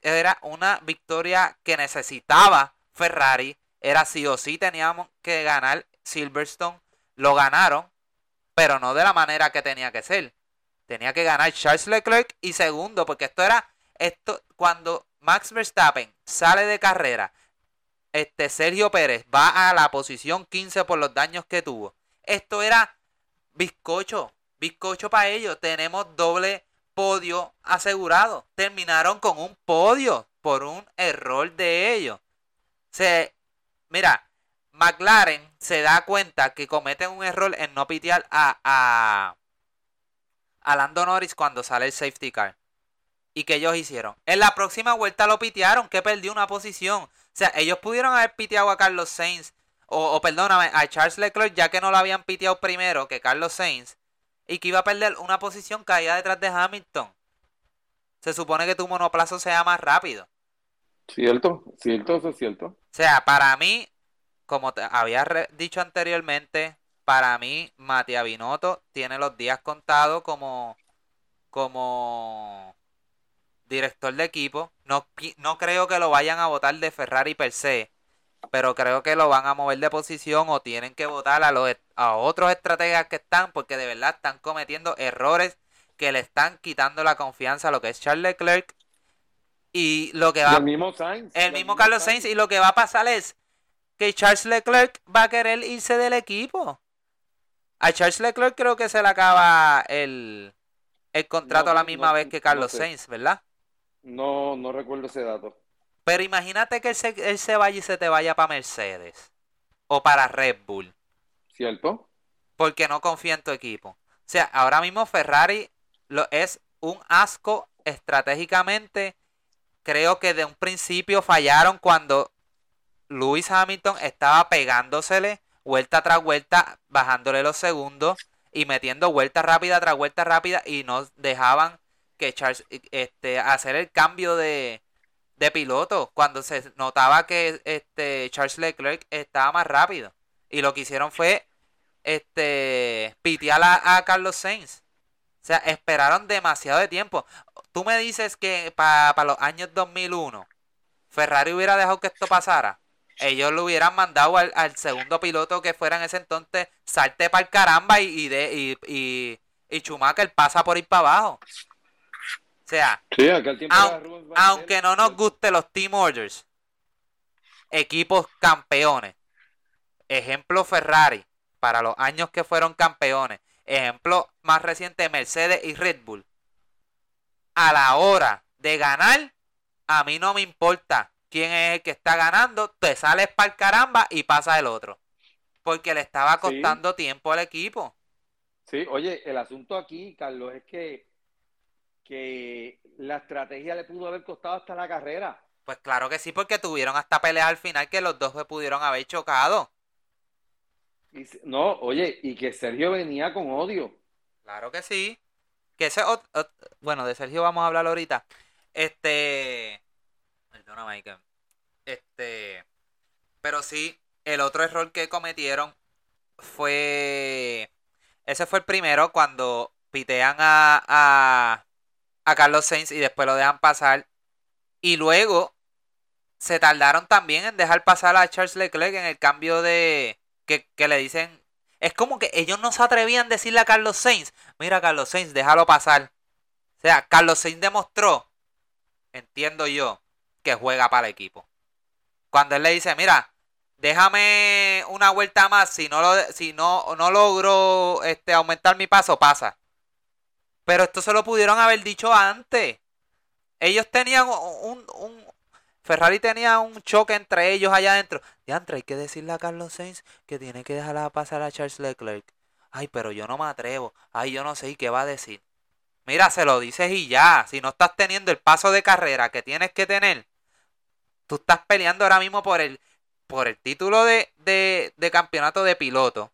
era una victoria que necesitaba Ferrari, era sí o sí teníamos que ganar Silverstone, lo ganaron, pero no de la manera que tenía que ser. Tenía que ganar Charles Leclerc y segundo, porque esto era esto cuando Max Verstappen sale de carrera, este Sergio Pérez va a la posición 15 por los daños que tuvo. Esto era bizcocho, bizcocho para ellos. Tenemos doble podio asegurado. Terminaron con un podio por un error de ellos. Se, mira, McLaren se da cuenta que cometen un error en no pitear a, a, a Lando Norris cuando sale el safety car. ¿Y que ellos hicieron? En la próxima vuelta lo pitearon, que perdió una posición. O sea, ellos pudieron haber piteado a Carlos Sainz, o, o perdóname, a Charles Leclerc, ya que no lo habían piteado primero que Carlos Sainz, y que iba a perder una posición caída detrás de Hamilton. Se supone que tu monoplazo sea más rápido. Cierto, cierto, eso es cierto. Sea, para mí, como te había dicho anteriormente, para mí, Matías Binotto tiene los días contados como, como director de equipo. No, no creo que lo vayan a votar de Ferrari per se, pero creo que lo van a mover de posición o tienen que votar a, los, a otros estrategas que están, porque de verdad están cometiendo errores que le están quitando la confianza a lo que es Charles Leclerc. Y lo que va. el mismo Sainz. El mismo Carlos Sainz. Y lo que va a pasar es que Charles Leclerc va a querer irse del equipo. A Charles Leclerc creo que se le acaba el, el contrato a la misma vez que Carlos Sainz, ¿verdad? No, no recuerdo ese dato. Pero imagínate que él se, él se vaya y se te vaya para Mercedes. O para Red Bull. ¿Cierto? Porque no confía en tu equipo. O sea, ahora mismo Ferrari lo, es un asco estratégicamente. Creo que de un principio fallaron cuando Lewis Hamilton estaba pegándosele vuelta tras vuelta, bajándole los segundos y metiendo vuelta rápida tras vuelta rápida y no dejaban que Charles este hacer el cambio de, de piloto cuando se notaba que este Charles Leclerc estaba más rápido. Y lo que hicieron fue este pitear a, a Carlos Sainz o sea esperaron demasiado de tiempo. Tú me dices que para los años 2001 Ferrari hubiera dejado que esto pasara. Ellos lo hubieran mandado al, segundo piloto que fuera en ese entonces, salte para el caramba y, de, y, y, Schumacher pasa por ir para abajo. O sea, aunque no nos guste los team orders, equipos campeones, ejemplo Ferrari, para los años que fueron campeones, ejemplo más reciente Mercedes y Red Bull, a la hora de ganar, a mí no me importa quién es el que está ganando, te sales para el caramba y pasa el otro. Porque le estaba costando tiempo al equipo. Sí, oye, el asunto aquí, Carlos, es que, que la estrategia le pudo haber costado hasta la carrera. Pues claro que sí, porque tuvieron hasta pelear al final que los dos se pudieron haber chocado. No, oye, y que Sergio venía con odio. Claro que sí. Que ese, bueno, de Sergio vamos a hablar ahorita. Este, Perdóname, Este. Pero sí, el otro error que cometieron fue. Ese fue el primero cuando pitean a, a, a Carlos Sainz y después lo dejan pasar. Y luego se tardaron también en dejar pasar a Charles Leclerc en el cambio de. Que, le dicen. Es como que ellos no se atrevían a decirle a Carlos Sainz: Mira, Carlos Sainz, déjalo pasar. O sea, Carlos Sainz demostró, entiendo yo, que juega para el equipo. Cuando él le dice, mira, déjame una vuelta más, si no, lo, si no, no logro este, aumentar mi paso, pasa. Pero esto se lo pudieron haber dicho antes. Ellos tenían un Ferrari tenía un choque entre ellos allá adentro. Diantre, hay que decirle a Carlos Sainz que tiene que dejarla pasar a Charles Leclerc. Ay, pero yo no me atrevo. Ay, yo no sé qué va a decir. Mira, se lo dices y ya. Si no estás teniendo el paso de carrera que tienes que tener, tú estás peleando ahora mismo por el, por el título de, de, campeonato de piloto,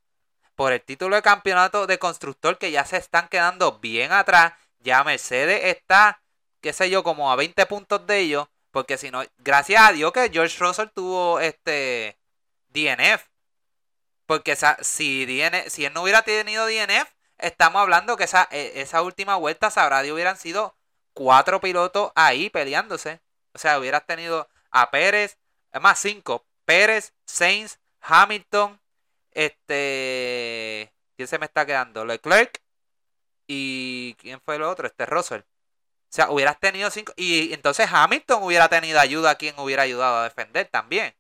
por el título de campeonato de constructor que ya se están quedando bien atrás. Ya Mercedes está, qué sé yo, como a 20 puntos de ellos. Porque si no, gracias a Dios que George Russell tuvo este DNF. Porque esa, si, si él no hubiera tenido DNF, estamos hablando que esa, e, esa última vuelta sabrá de hubieran sido cuatro pilotos ahí peleándose. O sea, hubieras tenido a Pérez, más cinco, Pérez, Sainz, Hamilton, este, ¿quién se me está quedando? Leclerc y ¿quién fue el otro? Este Russell. O sea, hubieras tenido cinco y entonces Hamilton hubiera tenido ayuda a quien hubiera ayudado a defender también.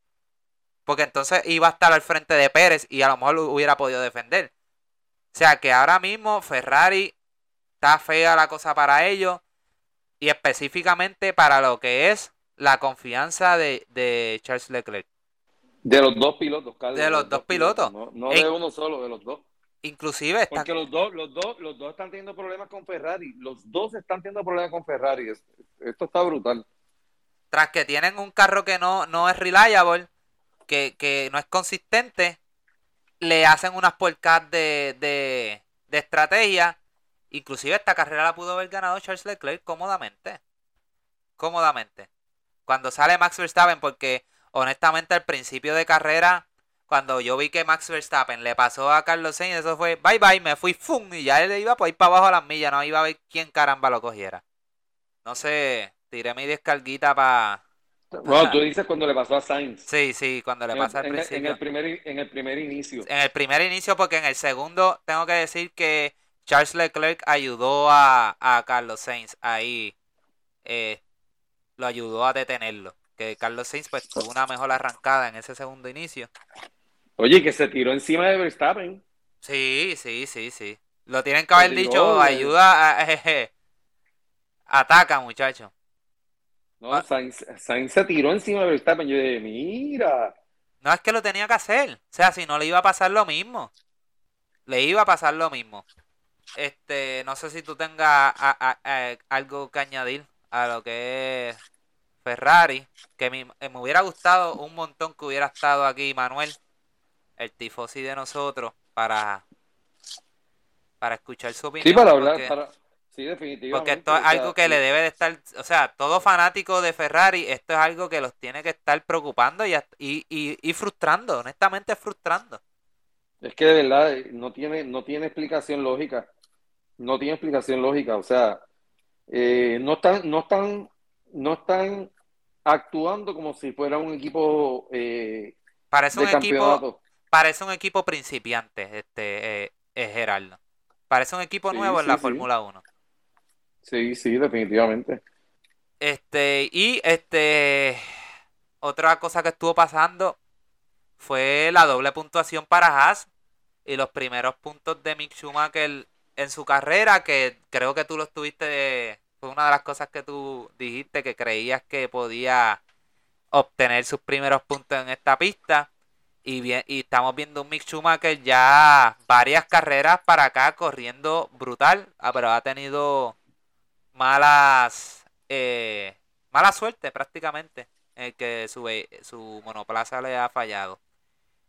Porque entonces iba a estar al frente de Pérez y a lo mejor hubiera podido defender. O sea que ahora mismo Ferrari está fea la cosa para ellos. Y específicamente para lo que es la confianza de, de Charles Leclerc. De los dos pilotos, De los, dos, pilotos. No, de uno solo, de los dos. Inclusive. Porque los dos, los, dos, los dos están teniendo problemas con Ferrari. Los dos están teniendo problemas con Ferrari. Esto está brutal. Tras que tienen un carro que no, no es reliable, que, que no es consistente, le hacen unas porcas de, de, de estrategia. Inclusive esta carrera la pudo haber ganado Charles Leclerc cómodamente. Cómodamente. Cuando sale Max Verstappen, porque honestamente al principio de carrera, cuando yo vi que Max Verstappen le pasó a Carlos Sainz, eso fue bye bye, me fui fum y ya él iba por ir para abajo a las millas, no iba a ver quién caramba lo cogiera. No sé, tiré mi descarguita para bueno, tú dices cuando le pasó a Sainz. Sí, sí, cuando le pasa al principio. En el, primer, en el primer inicio. En el primer inicio, porque en el segundo tengo que decir que Charles Leclerc ayudó a, Carlos Sainz ahí. Eh, lo ayudó a detenerlo. Que Carlos Sainz pues tuvo una mejor arrancada en ese segundo inicio. Oye, que se tiró encima de Verstappen. Sí, sí, sí, sí. Lo tienen que haber dicho, ayuda a... ataca, muchacho. No, ah. Sainz, se tiró encima de Verstappen. Yo dije, mira. No es que lo tenía que hacer. O sea, si no le iba a pasar lo mismo. Le iba a pasar lo mismo. Este, no sé si tú tengas algo que añadir a lo que es Ferrari. Que me, me, hubiera gustado un montón que hubiera estado aquí Manuel, el tifosi de nosotros, para, para escuchar su opinión. Sí, para hablar, para, Sí, definitivamente. Porque esto es algo que le debe de estar, o sea, todo fanático de Ferrari, esto es algo que los tiene que estar preocupando y, y, y, frustrando, honestamente frustrando. Es que de verdad eh, no tiene, no tiene explicación lógica. No tiene explicación lógica. O sea, eh, no están, no están, no están actuando como si fuera un equipo eh, parece un equipo parece un equipo principiante este Gerardo parece un equipo nuevo en la Fórmula 1 Sí, sí, definitivamente. Este, y este, otra cosa que estuvo pasando fue la doble puntuación para Haas y los primeros puntos de Mick Schumacher en su carrera, que creo que tú lo estuviste, fue una de las cosas que tú dijiste que creías que podía obtener sus primeros puntos en esta pista. Y, bien, y estamos viendo un Mick Schumacher ya varias carreras para acá corriendo brutal, ah, pero ha tenido malas eh, mala suerte prácticamente en que su, su monoplaza le ha fallado.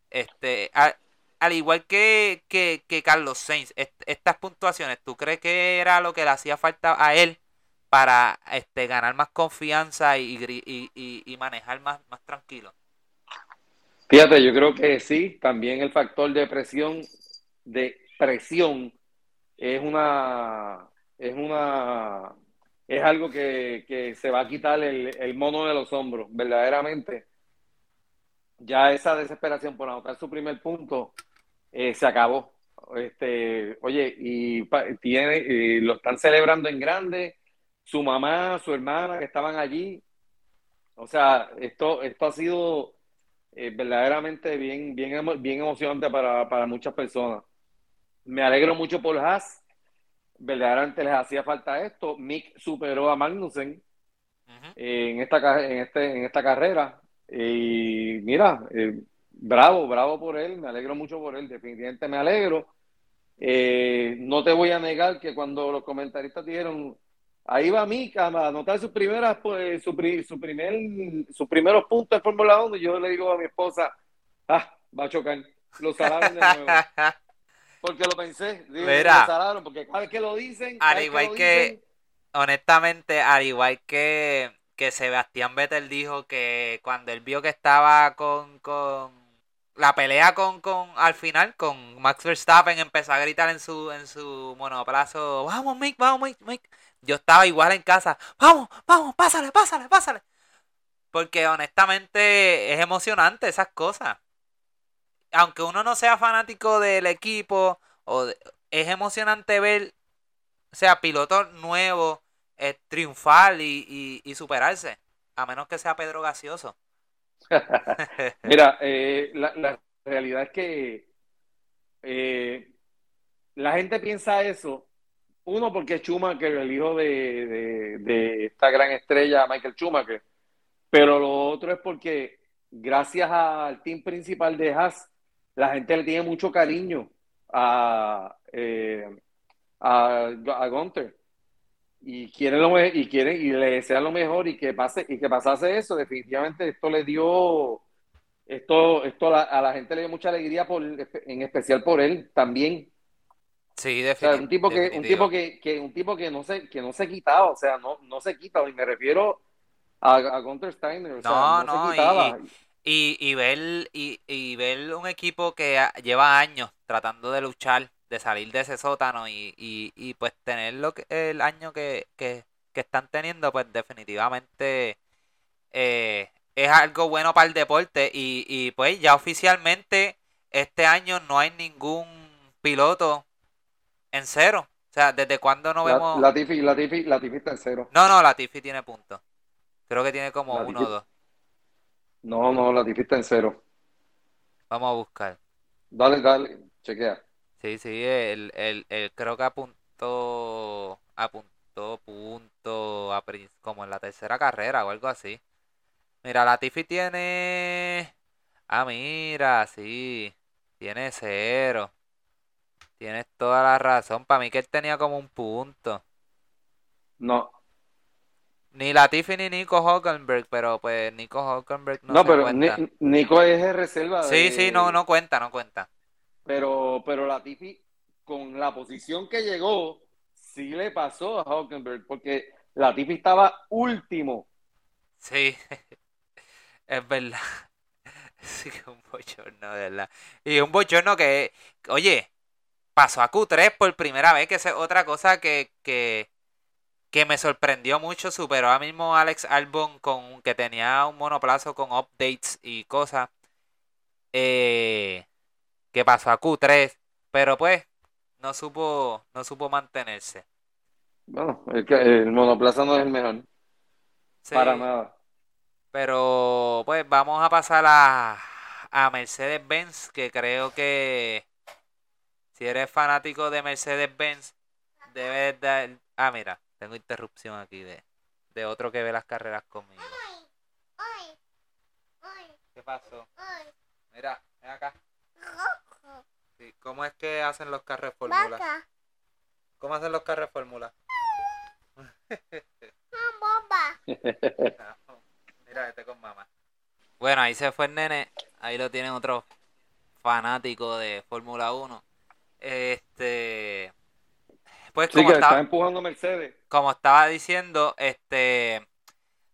Este, al, igual que, que, Carlos Sainz, estas puntuaciones, ¿tú crees que era lo que le hacía falta a él para este, ganar más confianza y, y, y, manejar más, más tranquilo? Fíjate, yo creo que sí, también el factor de presión, de presión, es una, es una es algo que, se va a quitar el, mono de los hombros, verdaderamente. Ya esa desesperación por anotar su primer punto eh, se acabó. Este, oye, y tiene, lo están celebrando en grande, su mamá, su hermana que estaban allí. O sea, esto, esto ha sido eh, verdaderamente bien, bien, bien emocionante para, para muchas personas. Me alegro mucho por Haas verdaderamente les hacía falta esto. Mick superó a Magnussen en, esta, en, este, en esta carrera. Y mira, eh, bravo, bravo por él, me alegro mucho por él, definitivamente me alegro. Eh, no te voy a negar que cuando los comentaristas dijeron, ahí va Mick a anotar sus primeras, pues, su, su, primer, sus primeros puntos de Fórmula 1, yo le digo a mi esposa, ah, va a chocar, lo salaron de nuevo. Porque lo pensé. Digo, porque cada vez que lo dicen. Al igual que, honestamente, al igual que, que Sebastián Vettel dijo que cuando él vio que estaba con, con la pelea con, con al final con Max Verstappen empezó a gritar en su en su monoplazo vamos Mick vamos Mick, Mick yo estaba igual en casa. Vamos vamos pásale pásale pásale. Porque honestamente es emocionante esas cosas. Aunque uno no sea fanático del equipo, o es emocionante ver, o sea, pilotos nuevos eh, triunfar y, superarse, a menos que sea Pedro Gaseoso. Mira, eh, la, realidad es que eh, la gente piensa eso, uno porque Schumacher, el hijo de, de, de esta gran estrella Michael Schumacher, pero lo otro es porque gracias al team principal de Haas, la gente le tiene mucho cariño a, eh, a, a Gunter. Y quieren lo y quieren y le desean lo mejor y que pase y que pasase eso. Definitivamente esto le dio esto esto a la, gente le dio mucha alegría por en especial por él también sí definitivamente un tipo que un tipo que, un tipo que no se que no se quitaba o sea no no se quita y me refiero a, a Gunter Steiner no, no, y, y, ver y, y ver un equipo que lleva años tratando de luchar de salir de ese sótano y, y, pues tener lo que, el año que, que, están teniendo, pues definitivamente eh, es algo bueno para el deporte y, y pues ya oficialmente este año no hay ningún piloto en cero. O sea, ¿desde cuándo no vemos...? La, Tifi, la, Tifi, la Tifi está en cero. No, no, la Tifi tiene puntos. Creo que tiene como uno o dos. No, no, la Tifi está en cero. Vamos a buscar. Dale, dale, chequea. Sí, sí, él, creo que apuntó, apuntó punto a, como en la tercera carrera o algo así. Mira, la Tiffy tiene... Ah, mira, sí, tiene cero. Tienes toda la razón. Para mí que él tenía como un punto. No. Ni la Tiffy ni Nico Hockenberg, pero pues Nico Hockenberg no, no pero Nico es reserva. Sí, sí, no, no cuenta, no cuenta. Pero, pero la Tiffy, con la posición que llegó, sí le pasó a Hockenberg, porque la Tiffy estaba último. Sí, es verdad. Sí, un bochorno, de verdad. Y un bochorno que, oye, pasó a Q3 por primera vez, que es otra cosa que, que, que me sorprendió mucho. Superó a mismo Alex Albon con que tenía un monoplazo con updates y cosas. Eh, que pasó a Q3, pero pues no supo, no supo mantenerse. Bueno, el, el monoplaza no es el mejor. Para nada. Pero pues vamos a pasar a, a Mercedes-Benz, que creo que si eres fanático de Mercedes-Benz, debes dar... Ah, mira, tengo interrupción aquí de, de otro que ve las carreras conmigo. ¿Qué pasó? Mira, ven acá. ¿Cómo es que hacen los carros fórmula? ¿Cómo hacen los carros fórmula? Mira, este con mamá. Bueno, ahí se fue el nene. Ahí lo tienen otros fanáticos de Fórmula 1. Este. Pues como estaba, empujando Mercedes. Como estaba diciendo, este.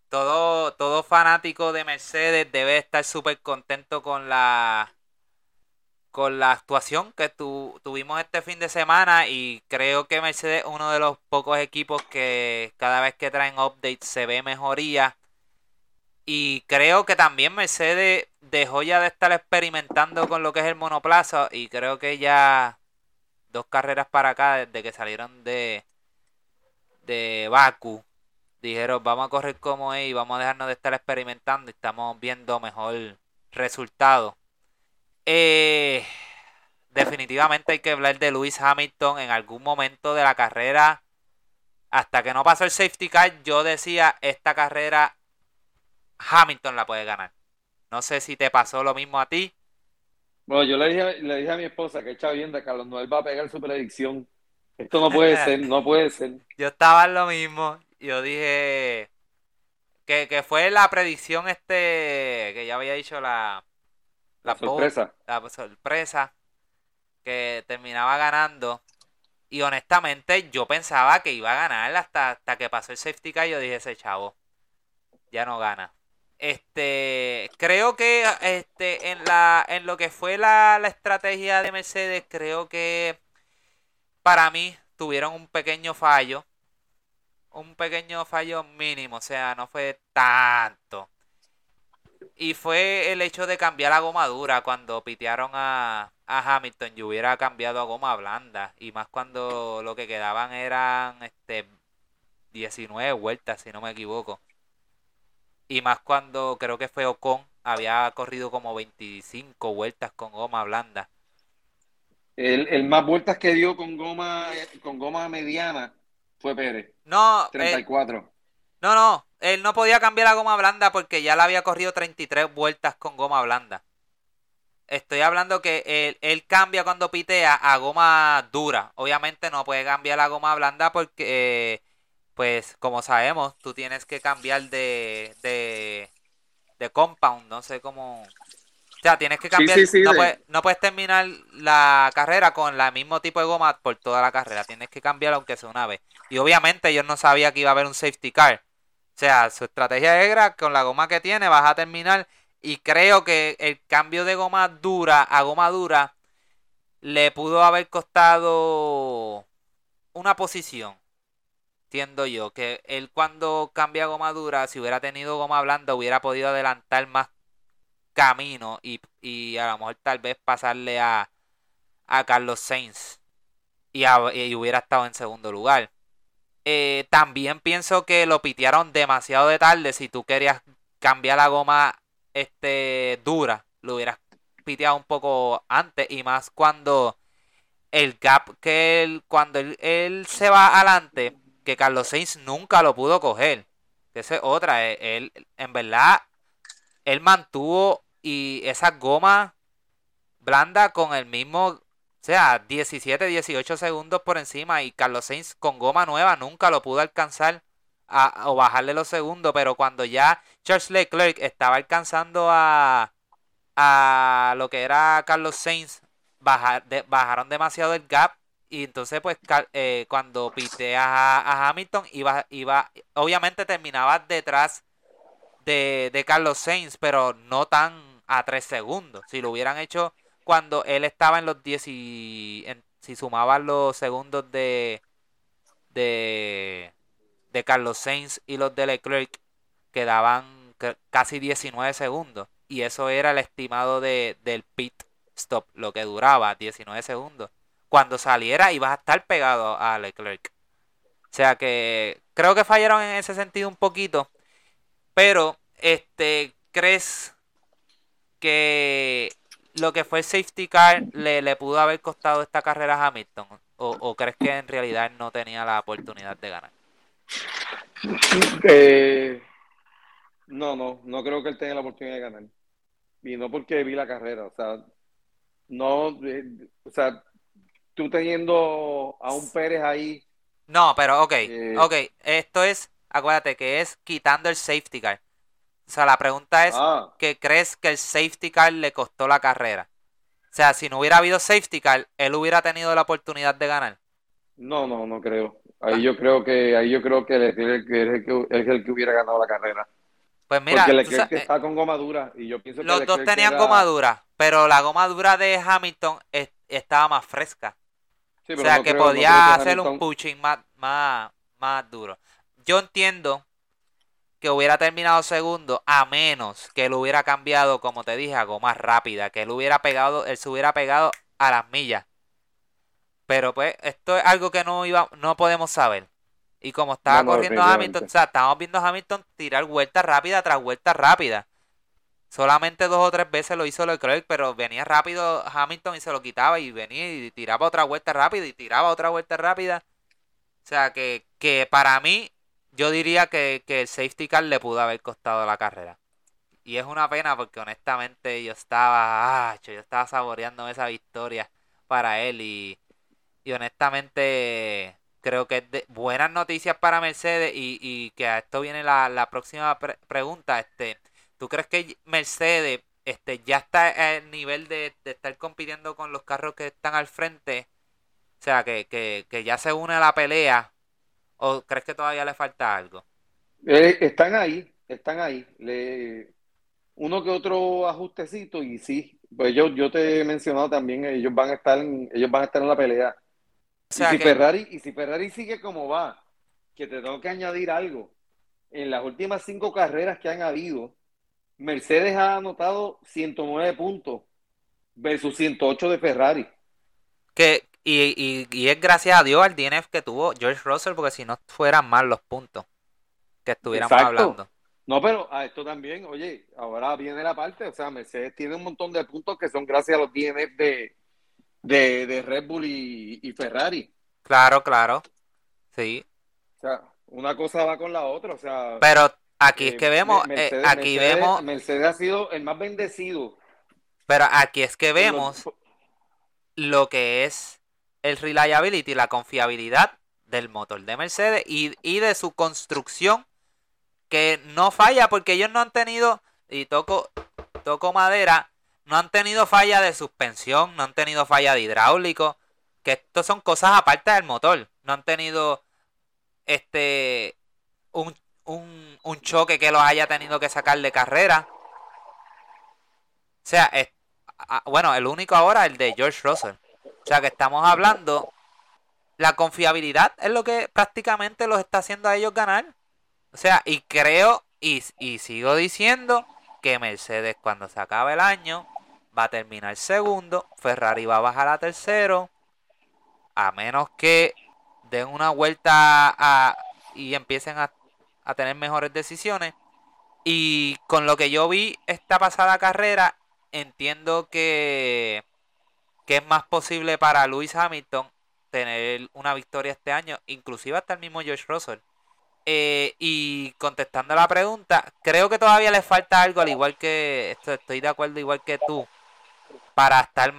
Todo, todo fanático de Mercedes debe estar súper contento con la con la actuación que tuvimos este fin de semana y creo que Mercedes es uno de los pocos equipos que cada vez que traen updates se ve mejoría. Y creo que también Mercedes dejó ya de estar experimentando con lo que es el monoplaza y creo que ya dos carreras para acá desde que salieron de de Baku dijeron vamos a correr como es y vamos a dejarnos de estar experimentando y estamos viendo mejor resultado eh, definitivamente hay que hablar de Lewis Hamilton en algún momento de la carrera. Hasta que no pasó el safety car, yo decía, esta carrera Hamilton la puede ganar. No sé si te pasó lo mismo a ti. Bueno, yo le dije, le dije a mi esposa que echa bien de Carlos Noel va a pegar su predicción. Esto no puede ser, no puede ser. Yo estaba en lo mismo. Yo dije que, que fue la predicción este que ya había dicho la, la, sorpresa. la sorpresa que terminaba ganando. Y honestamente yo pensaba que iba a ganar hasta, hasta que pasó el safety car. Yo dije, ese chavo ya no gana. Este, creo que este, en, la, en lo que fue la, la estrategia de Mercedes, creo que para mí tuvieron un pequeño fallo. Un pequeño fallo mínimo, o sea, no fue tanto. Y fue el hecho de cambiar la goma dura cuando pitearon a, Hamilton. Yo hubiera cambiado a goma blanda. Y más cuando lo que quedaban eran este 19 vueltas, si no me equivoco. Y más cuando creo que fue Ocon. Había corrido como 25 vueltas con goma blanda. El, más vueltas que dio con goma, con goma mediana fue Pérez. No. 34. no, no él no podía cambiar la goma blanda porque ya la había corrido 33 vueltas con goma blanda. estoy hablando que él, cambia cuando pitea a goma dura. Obviamente no puede cambiar a goma blanda porque, pues, como sabemos, tú tienes que cambiar de, de, de compound. No sé cómo. O sea, tienes que cambiar. no, puedes, no, puedes, terminar la carrera con el mismo tipo de goma por toda la carrera. Tienes que cambiar aunque sea una vez. Y obviamente yo no sabía que iba a haber un safety car. O sea, su estrategia era con la goma que tiene vas a terminar y creo que el cambio de goma dura a goma dura le pudo haber costado una posición. Entiendo yo que él cuando cambia goma dura, si hubiera tenido goma blanda, hubiera podido adelantar más camino y, y a lo mejor tal vez pasarle a, a Carlos Sainz y, y hubiera estado en segundo lugar. Eh, también pienso que lo pitearon demasiado de tarde. Si tú querías cambiar la goma este, dura, lo hubieras piteado un poco antes y más cuando el gap que él, cuando él, se va adelante, que Carlos Sainz nunca lo pudo coger. Esa es otra, eh, él, en verdad, él mantuvo y esa goma blanda con el mismo, o sea, 17, 18 segundos por encima y Carlos Sainz con goma nueva nunca lo pudo alcanzar o bajarle los segundos, pero cuando ya Charles Leclerc estaba alcanzando a, a lo que era Carlos Sainz, bajaron demasiado el gap y entonces pues eh, cuando pité a, Hamilton iba, iba, obviamente terminaba detrás de, de Carlos Sainz, pero no tan a tres segundos. Si lo hubieran hecho cuando él estaba en los 10 y si sumaban los segundos de de de Carlos Sainz y los de Leclerc quedaban casi 19 segundos. Y eso era el estimado de, del pit stop, lo que duraba 19 segundos. Cuando saliera ibas a estar pegado a Leclerc. O sea que creo que fallaron en ese sentido un poquito. Pero, este, ¿crees que lo que fue el safety car le, pudo haber costado esta carrera a Hamilton? ¿O, ¿O crees que en realidad no tenía la oportunidad de ganar? Eh, no, no, no creo que él tenga la oportunidad de ganar. Y no porque vi la carrera, o sea, no, eh, o sea, tú teniendo a un Pérez ahí. No, pero ok, eh, ok, esto es, acuérdate que es quitando el safety car. O sea, la pregunta es, ah. ¿qué crees que el safety car le costó la carrera? O sea, si no hubiera habido safety car, él hubiera tenido la oportunidad de ganar. No, no, no creo. Ahí yo creo que ahí yo creo que es el que, es el que hubiera ganado la carrera. Pues mira, Porque Leclerc está con goma dura y yo pienso que los dos tenían goma dura, pero la goma dura de Hamilton estaba más fresca. O sea, que podía hacer un pushing más, más, más duro. Yo entiendo que hubiera terminado segundo a menos que él hubiera cambiado, como te dije, a goma rápida, que él hubiera pegado, él se hubiera pegado a las millas. Pero pues esto es algo que no iba, no podemos saber. Y como estaba corriendo Hamilton, o sea, estábamos viendo a Hamilton tirar vuelta rápida tras vuelta rápida. Solamente dos o tres veces lo hizo Leclerc, pero venía rápido Hamilton y se lo quitaba y venía y tiraba otra vuelta rápida y tiraba otra vuelta rápida. O sea, que, que para mí, yo diría que, que el safety car le pudo haber costado la carrera. Y es una pena porque honestamente yo estaba, ah, yo estaba saboreando esa victoria para él y y honestamente creo que es de buenas noticias para Mercedes y, que a esto viene la, próxima pregunta. Este, ¿Tú crees que Mercedes este, ya está al nivel de, estar compitiendo con los carros que están al frente? O sea, que, que, ya se une a la pelea. ¿O crees que todavía le falta algo? Eh, están ahí, están ahí. Le, uno que otro ajustecito y sí, pues yo, yo te he mencionado también, ellos van a estar ellos van a estar en la pelea y, si Ferrari, y si Ferrari sigue como va, que te tengo que añadir algo, en las últimas cinco carreras que han habido, Mercedes ha anotado 109 puntos versus 108 de Ferrari. Que, y, y, es gracias a Dios al DNF que tuvo George Russell, porque si no fueran mal los puntos que estuviéramos hablando. No, pero a esto también, oye, ahora viene la parte, o sea, Mercedes tiene un montón de puntos que son gracias a los DNF de, de, Red Bull y, Ferrari. Claro, claro. Sí. O sea, una cosa va con la otra, o sea. Pero aquí es eh, que vemos, eh, aquí Mercedes, vemos. Mercedes ha sido el más bendecido Pero aquí es que vemos lo que es el reliability, la confiabilidad del motor de Mercedes y, y de su construcción que no falla porque ellos no han tenido, y toco, toco madera, no han tenido falla de suspensión, no han tenido falla de hidráulico, que esto son cosas aparte del motor, no han tenido este un, un, un choque que los haya tenido que sacar de carrera. O sea, es, bueno, el único ahora el de George Russell. O sea que estamos hablando, la confiabilidad es lo que prácticamente los está haciendo a ellos ganar. O sea, y creo y, y sigo diciendo que Mercedes cuando se acabe el año va a terminar segundo, Ferrari va a bajar a tercero, a menos que den una vuelta a, y empiecen a, a tener mejores decisiones. Y con lo que yo vi esta pasada carrera, entiendo que, que es más posible para Lewis Hamilton tener una victoria este año, inclusive hasta el mismo George Russell. Eh, y contestando la pregunta, creo que todavía le falta algo, al igual que estoy de acuerdo, igual que tú, para estar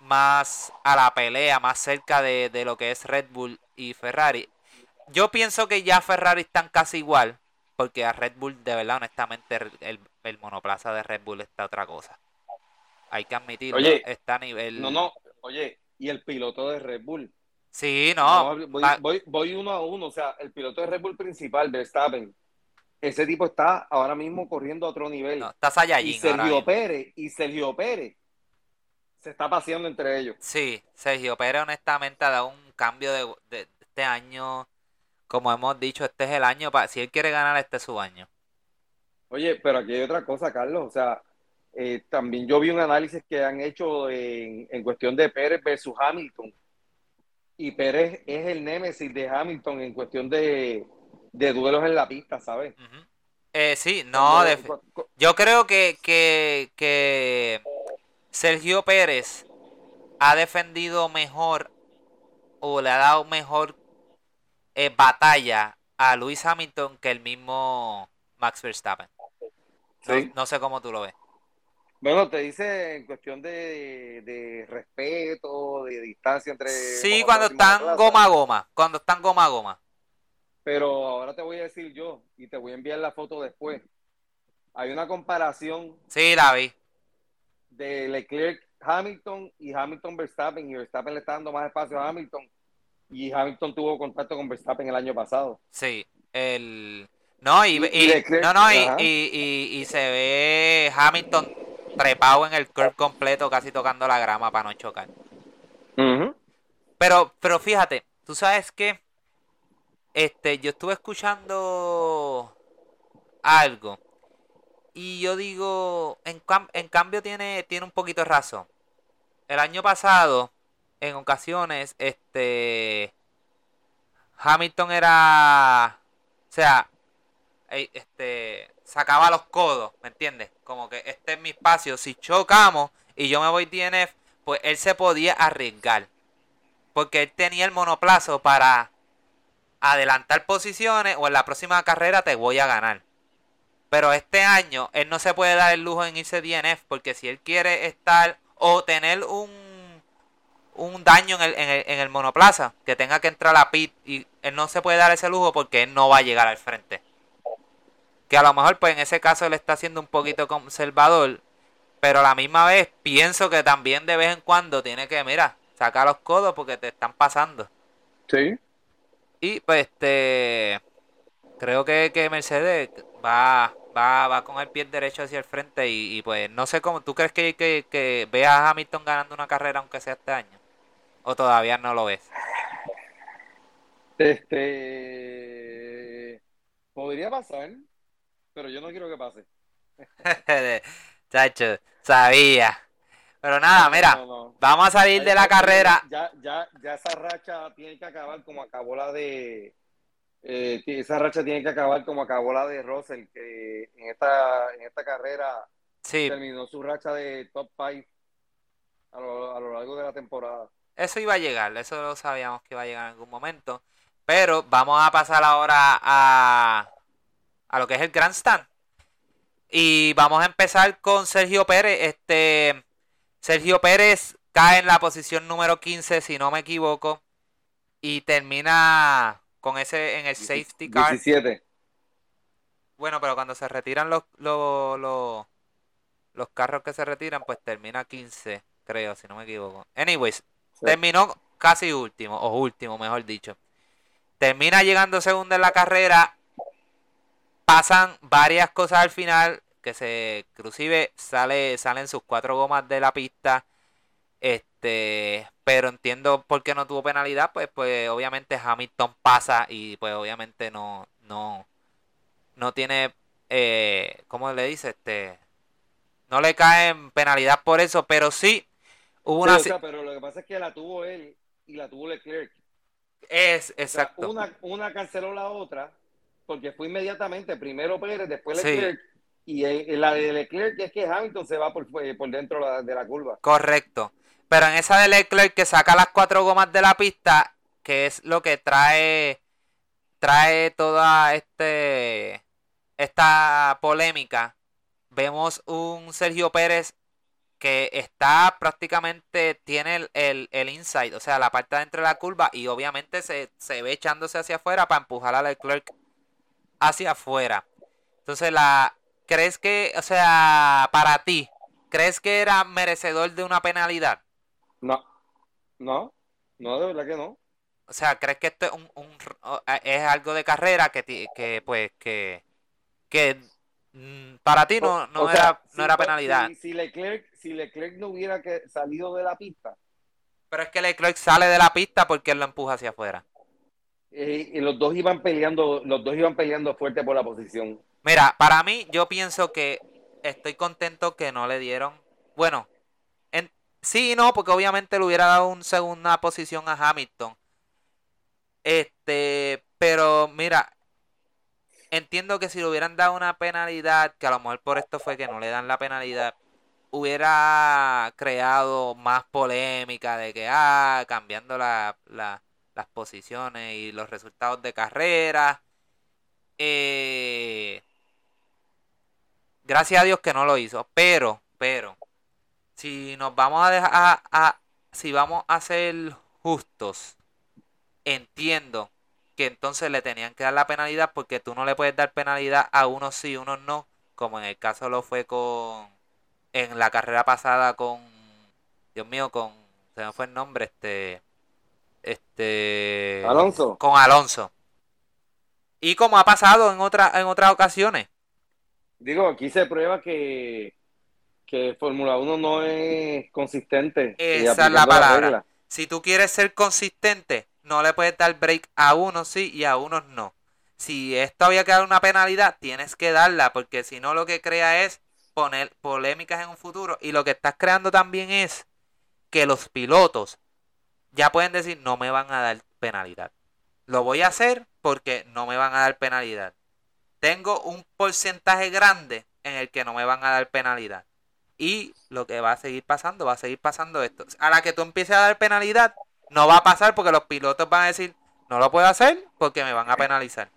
más a la pelea, más cerca de, de lo que es Red Bull y Ferrari. Yo pienso que ya Ferrari están casi igual, porque a Red Bull, de verdad, honestamente, el, el monoplaza de Red Bull está otra cosa. Hay que admitirlo, está a nivel. No, no, oye, y el piloto de Red Bull Sí, no. voy, uno a uno. O sea, el piloto de Red Bull principal, Verstappen, ese tipo está ahora mismo corriendo a otro nivel. No, está Saiyajin y Sergio Pérez, y Sergio Pérez se está paseando entre ellos. Sí, Sergio Pérez honestamente ha dado un cambio de, este año. Como hemos dicho, este es el año para si él quiere ganar, este es su año. Oye, pero aquí hay otra cosa, Carlos. O sea, eh, también yo vi un análisis que han hecho en, en cuestión de Pérez versus Hamilton y Pérez es el némesis de Hamilton en cuestión de, duelos en la pista, ¿sabes? Eh, sí, no, yo creo que, que, Sergio Pérez ha defendido mejor o le ha dado mejor eh, batalla a Luis Hamilton que el mismo Max Verstappen. no sé cómo tú lo ves. Bueno, te dice en cuestión de, respeto, de distancia entre... Sí, cuando están goma a goma, cuando están goma a goma. Pero ahora te voy a decir yo, y te voy a enviar la foto después. Hay una comparación. Sí, la vi. De Leclerc Hamilton y Hamilton Verstappen, y Verstappen le está dando más espacio a Hamilton, y Hamilton tuvo contacto con Verstappen el año pasado. Sí, el... No, y, no, no, y, y se ve Hamilton trepado en el curve completo, casi tocando la grama para no chocar. Pero, pero fíjate, tú sabes que este, yo estuve escuchando algo y yo digo, en, en cambio tiene, tiene un poquito de razón. El año pasado, en ocasiones, este Hamilton era, o sea, este sacaba los codos, ¿me entiendes? Como que este es mi espacio. Si chocamos y yo me voy DNF, pues él se podía arriesgar. Porque él tenía el monoplazo para adelantar posiciones o en la próxima carrera te voy a ganar. Pero este año él no se puede dar el lujo en irse DNF porque si él quiere estar o tener un, un daño en el, en, el, en el monoplaza, que tenga que entrar a la pit y él no se puede dar ese lujo porque él no va a llegar al frente que a lo mejor pues en ese caso él está siendo un poquito conservador, pero a la misma vez pienso que también de vez en cuando tiene que, mira, sacar los codos porque te están pasando. Sí. Y pues este creo que, que Mercedes va, va, va con el pie derecho hacia el frente y, pues no sé cómo, ¿tú crees que, que, que veas a Hamilton ganando una carrera aunque sea este año? ¿O todavía no lo ves? Este podría pasar, pero yo no quiero que pase. Chacho, sabía. Pero nada, mira, vamos a salir de la carrera. Ya, ya, ya esa racha tiene que acabar como acabó la de. Eh, esa racha tiene que acabar como acabó la de Russell, que en esta, en esta carrera terminó su racha de top 5 a lo, a lo largo de la temporada. Eso iba a llegar, eso lo sabíamos que iba a llegar en algún momento. Pero vamos a pasar ahora a, a lo que es el Grandstand. Y vamos a empezar con Sergio Pérez. Este, Sergio Pérez cae en la posición número 15, si no me equivoco, y termina con ese en el safety car. 17. Bueno, pero cuando se retiran los, los, los, carros que se retiran, pues termina 15, creo, si no me equivoco. Anyways, terminó casi último, o último, mejor dicho. Termina llegando segundo en la carrera. Pasan varias cosas al final. Que se, inclusive, sale, salen sus cuatro gomas de la pista. Este, pero entiendo por qué no tuvo penalidad. Pues, pues obviamente Hamilton pasa y pues obviamente no, no, no tiene, eh, ¿cómo le dice? Este, no le caen penalidad por eso, pero sí hubo una. pero lo que pasa es que la tuvo él y la tuvo Leclerc. Es, exacto. una, una canceló la otra porque fue inmediatamente, primero Pérez, después Leclerc. Y la de Leclerc es que Hamilton se va por, por dentro de la curva. Correcto. Pero en esa de Leclerc que saca las cuatro gomas de la pista, que es lo que trae trae toda este esta polémica, vemos un Sergio Pérez que está prácticamente, tiene el, el, inside, o sea, la parte de entre la curva y obviamente se, se ve echándose hacia afuera para empujar a Leclerc hacia afuera. Entonces, la ¿crees que, o sea, para ti, ¿crees que era merecedor de una penalidad? No, no, no, de verdad que no. O sea, ¿crees que esto es, un, es algo de carrera que, que pues, que, que Mm, para ti no, no, era, no era penalidad. Si, Leclerc, si Leclerc no hubiera que salido de la pista. Pero es que Leclerc sale de la pista porque él lo empuja hacia afuera. Eh, y los dos iban peleando, los dos iban peleando fuerte por la posición. Mira, para mí, yo pienso que estoy contento que no le dieron. Bueno, en, sí y no, porque obviamente le hubiera dado una segunda posición a Hamilton. Este, pero mira, entiendo que si le hubieran dado una penalidad, que a lo mejor por esto fue que no le dan la penalidad, hubiera creado más polémica de que, ah, cambiando las posiciones y los resultados de carrera. Eh, gracias a Dios que no lo hizo, pero, pero, si nos vamos a dejar, a, si vamos a ser justos, entiendo que entonces le tenían que dar la penalidad porque tú no le puedes dar penalidad a unos sí, unos no, como en el caso lo fue con en la carrera pasada con Dios mío, con se me fue el nombre, este este Alonso. Con Alonso. Y como ha pasado en otra en otras ocasiones. Digo, aquí se prueba que que Fórmula 1 no es consistente. Esa es la palabra. si tú quieres ser consistente, no le puedes dar break a unos sí y a unos no. Si esto había que dar una penalidad, tienes que darla, porque si no lo que crea es poner polémicas en un futuro. Y lo que estás creando también es que los pilotos ya pueden decir no me van a dar penalidad. Lo voy a hacer porque no me van a dar penalidad. Tengo un porcentaje grande en el que no me van a dar penalidad. Y lo que va a seguir pasando, va a seguir pasando esto. A la que tú empieces a dar penalidad, no va a pasar porque los pilotos van a decir, no lo puedo hacer porque me van a penalizar.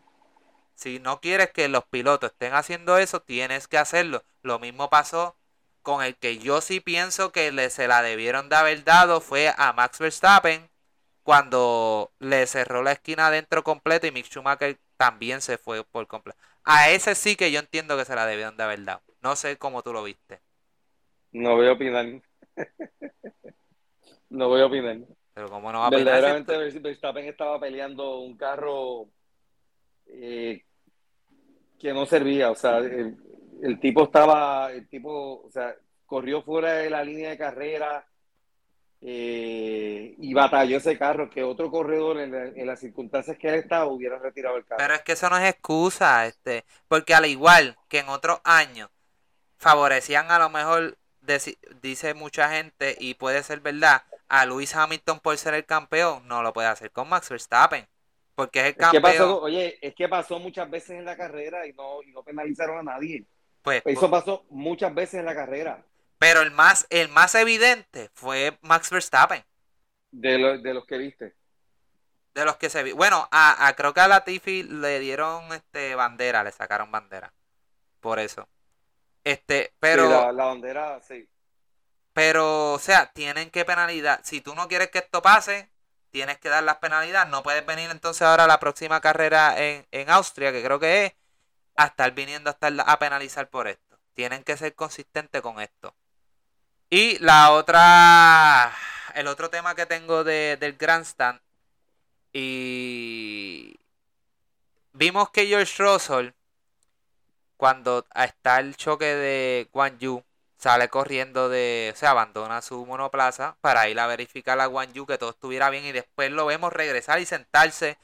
Si no quieres que los pilotos estén haciendo eso, tienes que hacerlo. Lo mismo pasó con el que yo sí pienso que le, se la debieron de haber dado fue a Max Verstappen cuando le cerró la esquina adentro completo y Mick Schumacher también se fue por completo. A ese sí que yo entiendo que se la debieron de haber dado. No sé cómo tú lo viste. No voy a opinar. no voy a opinar. Pero como no va a Verdaderamente Verstappen estaba peleando un carro eh, que no servía. O sea, el, tipo estaba, el tipo, o sea, corrió fuera de la línea de carrera eh, y batalló ese carro que otro corredor en, las circunstancias que él estaba hubiera retirado el carro. Pero es que eso no es excusa, este, porque al igual que en otros años favorecían a lo mejor, dice mucha gente y puede ser verdad, a Luis Hamilton por ser el campeón, no lo puede hacer con Max Verstappen. Porque es el campeón. oye, es que pasó muchas veces en la carrera y no, no penalizaron a nadie. Pues, Eso pues pasó muchas veces en la carrera. Pero el más, el más evidente fue Max Verstappen. De, de los que viste. De los que se vi. Bueno, a, creo que a Latifi le dieron este bandera, le sacaron bandera. Por eso. Este, pero. la bandera, sí. pero, o sea, tienen que penalidad. Si tú no quieres que esto pase, tienes que dar las penalidades. No puedes venir entonces ahora a la próxima carrera en, en Austria, que creo que es, a estar viniendo a, estar a penalizar por esto. Tienen que ser consistentes con esto. Y la otra, el otro tema que tengo de, del Grandstand, y vimos que George Russell, cuando está el choque de Guan Yu, sale corriendo de, o sea, abandona su monoplaza para ir a verificar a Guan Yu que todo estuviera bien y después lo vemos regresar y sentarse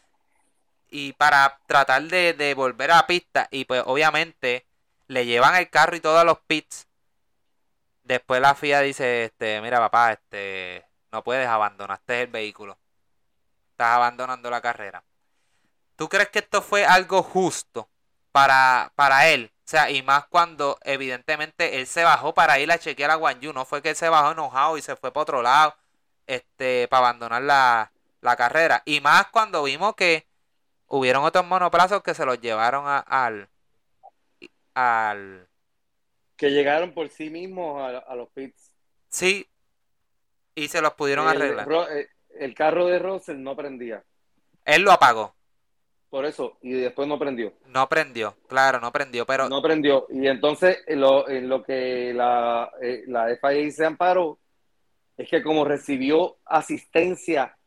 y para tratar de, de volver a la pista y pues obviamente le llevan el carro y todos los pits. Después la FIA dice, este, mira papá, este, no puedes, abandonaste el vehículo. Estás abandonando la carrera. ¿Tú crees que esto fue algo justo para, para él? O sea, y más cuando evidentemente él se bajó para ir a chequear a Guan Yu. No fue que él se bajó enojado y se fue para otro lado este, para abandonar la, la carrera. Y más cuando vimos que hubieron otros monoplazos que se los llevaron al, al... Que llegaron por sí mismos a, los pits. Sí, y se los pudieron arreglar. Eh, el carro de Russell no prendía. Él lo apagó. Por eso, y después no prendió. No prendió, claro, no prendió, pero... No prendió, y entonces en lo, en lo que la, eh, la FIA se amparó es que como recibió asistencia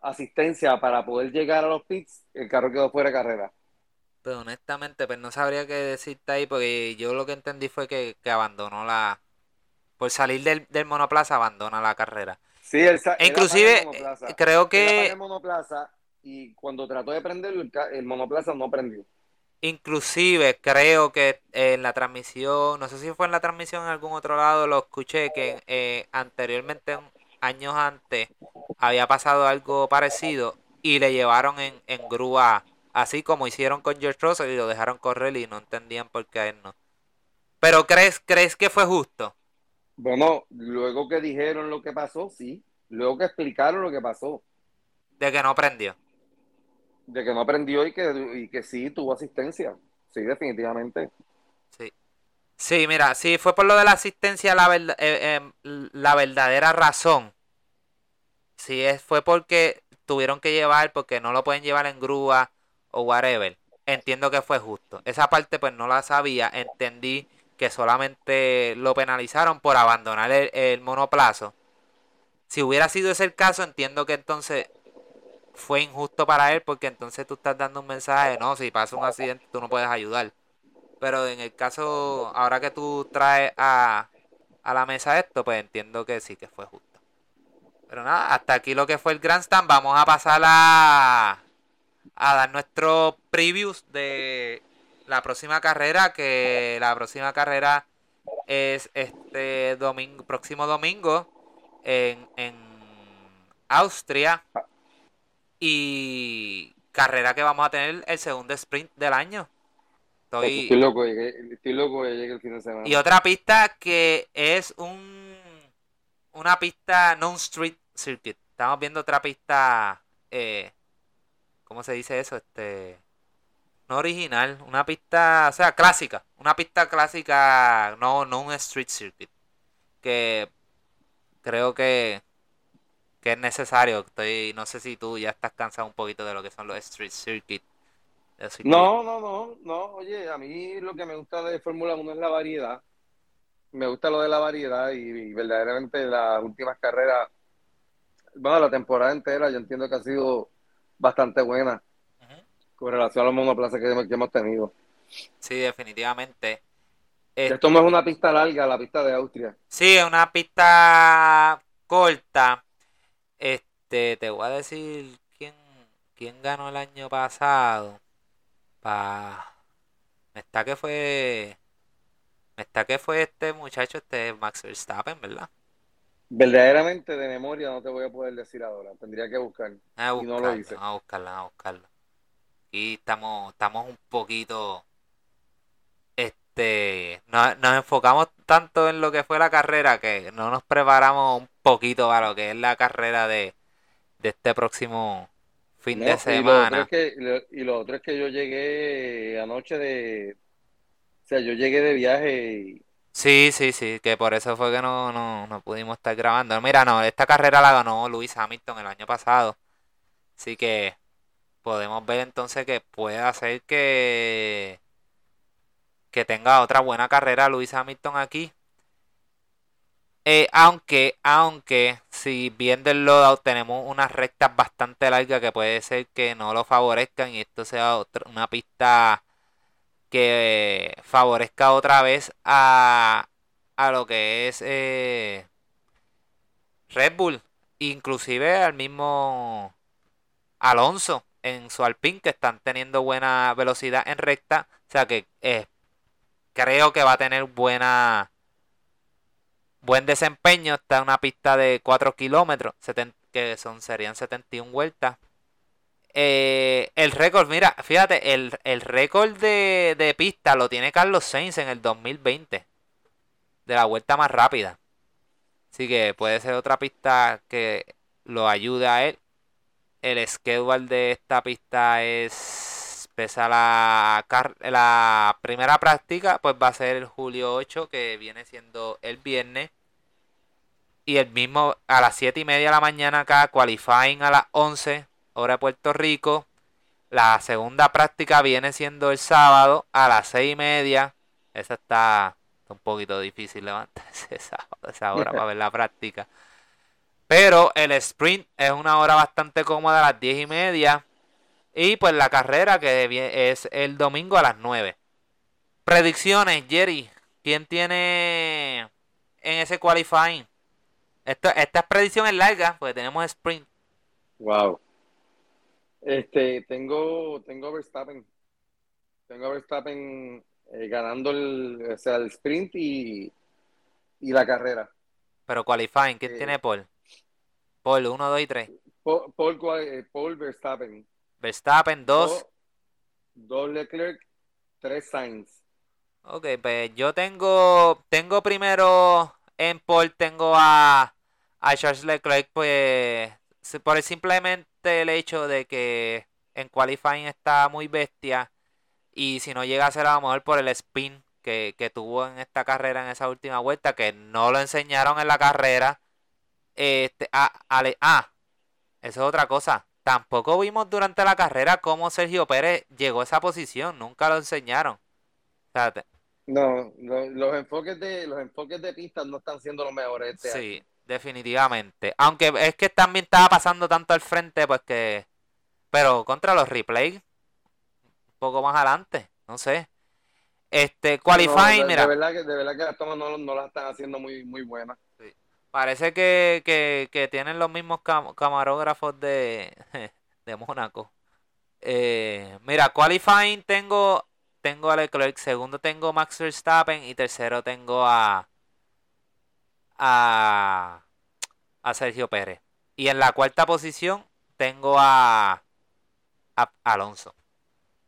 asistencia para poder llegar a los pits, el carro quedó fuera de carrera. Pero honestamente, pues no sabría qué decirte ahí, porque yo lo que entendí fue que, abandonó la... Por salir del, monoplaza, abandona la carrera. Sí, él, Inclusive, creo que... Monoplaza y cuando trató de prenderlo, el, monoplaza no prendió. Inclusive creo que en la transmisión, no sé si fue en la transmisión en algún otro lado, lo escuché que eh, anteriormente años antes había pasado algo parecido y le llevaron en, en grúa, así como hicieron con George Russell y lo dejaron correr y no entendían por qué él no. Pero ¿crees, crees que fue justo? Bueno, luego que dijeron lo que pasó, sí. Luego que explicaron lo que pasó. De que no aprendió. De que no aprendió y que, y que sí tuvo asistencia. Sí, definitivamente. Sí. Sí, mira, sí, fue por lo de la asistencia la, eh, eh, la verdadera razón. Sí, es, fue porque tuvieron que llevar, porque no lo pueden llevar en grúa o whatever. Entiendo que fue justo. Esa parte pues no la sabía. Entendí que solamente lo penalizaron por abandonar el, el monoplazo. Si hubiera sido ese el caso, entiendo que entonces fue injusto para él porque entonces tú estás dando un mensaje, no, si pasa un accidente tú no puedes ayudar. Pero en el caso, ahora que tú traes a, a la mesa esto, pues entiendo que sí, que fue justo. Pero nada, hasta aquí lo que fue el Grandstand. Vamos a pasar a, a dar nuestros previews de la próxima carrera, que la próxima carrera es este domingo, próximo domingo en, en Austria. Y carrera que vamos a tener el segundo sprint del año. Estoy, loco, estoy loco de llegue el fin de semana. Y otra pista que es un una pista non street circuit. Estamos viendo otra pista eh, ¿cómo se dice eso? Este no original, una pista, o sea, clásica, una pista clásica, no no un street circuit. Que creo que que es necesario. Estoy no sé si tú ya estás cansado un poquito de lo que son los street circuits no, no, no, no. Oye, a mí lo que me gusta de Fórmula 1 es la variedad. Me gusta lo de la variedad y, verdaderamente las últimas carreras, bueno, la temporada entera yo entiendo que ha sido bastante buena con relación a los monoplazas que, hemos tenido. Sí, definitivamente. Esto no es una pista larga, la pista de Austria. Sí, es una pista corta. Este, te voy a decir quién, quién ganó el año pasado. Pa... Me está que fue... Me está que fue este muchacho, este Max Verstappen, ¿verdad? Verdaderamente de memoria no te voy a poder decir ahora. Tendría que buscar. A y no lo hice. A buscarlo, a buscarlo. Y estamos, estamos un poquito. Este. nos enfocamos tanto en lo que fue la carrera que no nos preparamos un poquito para lo que es la carrera de, de este próximo fin de semana. Y lo, otro es que yo llegué anoche de. O sea, yo llegué de viaje Sí, sí, sí, que por eso fue que no, no, no pudimos estar grabando. Mira, no, esta carrera la ganó Luis Hamilton el año pasado. Así que podemos ver entonces que puede hacer que, que tenga otra buena carrera Luis Hamilton aquí. Eh, aunque, aunque, si bien del loadout tenemos unas rectas bastante largas que puede ser que no lo favorezcan y esto sea una pista que favorezca otra vez a, a lo que es eh, Red Bull, inclusive al mismo Alonso en su Alpine que están teniendo buena velocidad en recta, o sea que eh, creo que va a tener buena buen desempeño. Está en una pista de 4 kilómetros, que son, serían 71 vueltas. Eh, el récord, mira, fíjate, el, récord de, de, pista lo tiene Carlos Sainz en el 2020. De la vuelta más rápida. Así que puede ser otra pista que lo ayude a él. El schedule de esta pista es. Pesa la, la primera práctica, pues va a ser el julio 8, que viene siendo el viernes. Y el mismo a las 7 y media de la mañana acá, qualifying a las 11, hora de Puerto Rico. La segunda práctica viene siendo el sábado a las 6 y media. Esa está un poquito difícil levantarse esa, hora para ver la práctica. Pero el sprint es una hora bastante cómoda a las 10 y media. Y pues la carrera que es el domingo a las 9. Predicciones, Jerry. ¿Quién tiene en ese qualifying? Esta predicción es larga, porque tenemos sprint. Wow. Este, tengo, tengo Verstappen. Tengo Verstappen eh, ganando el, o sea, el sprint y, y la carrera. Pero qualifying, ¿quién eh, tiene Paul? Paul, 1, 2 y 3. Paul, Paul, Paul Verstappen. Verstappen, 2. 2 Leclerc, 3 Sainz. Ok, pues yo tengo, tengo primero en Paul, tengo a a Charles Leclerc, pues, por el simplemente el hecho de que en qualifying está muy bestia y si no llega a ser a lo mejor por el spin que, tuvo en esta carrera, en esa última vuelta, que no lo enseñaron en la carrera. Este, ah, ah, eso es otra cosa. Tampoco vimos durante la carrera cómo Sergio Pérez llegó a esa posición, nunca lo enseñaron. no, los enfoques de los enfoques de pistas no están siendo los mejores este sí. Definitivamente. Aunque es que también estaba pasando tanto al frente, pues que. Pero contra los replays, un poco más adelante, no sé. Este, qualifying, mira. De verdad que, de verdad que las tomas no, no las están haciendo muy, muy buenas. Parece que, que, que, tienen los mismos camarógrafos de, de Mónaco. Eh, mira, qualifying tengo, tengo a Leclerc, segundo tengo Max Verstappen y tercero tengo a, a, a Sergio Pérez. Y en la cuarta posición tengo a, Alonso.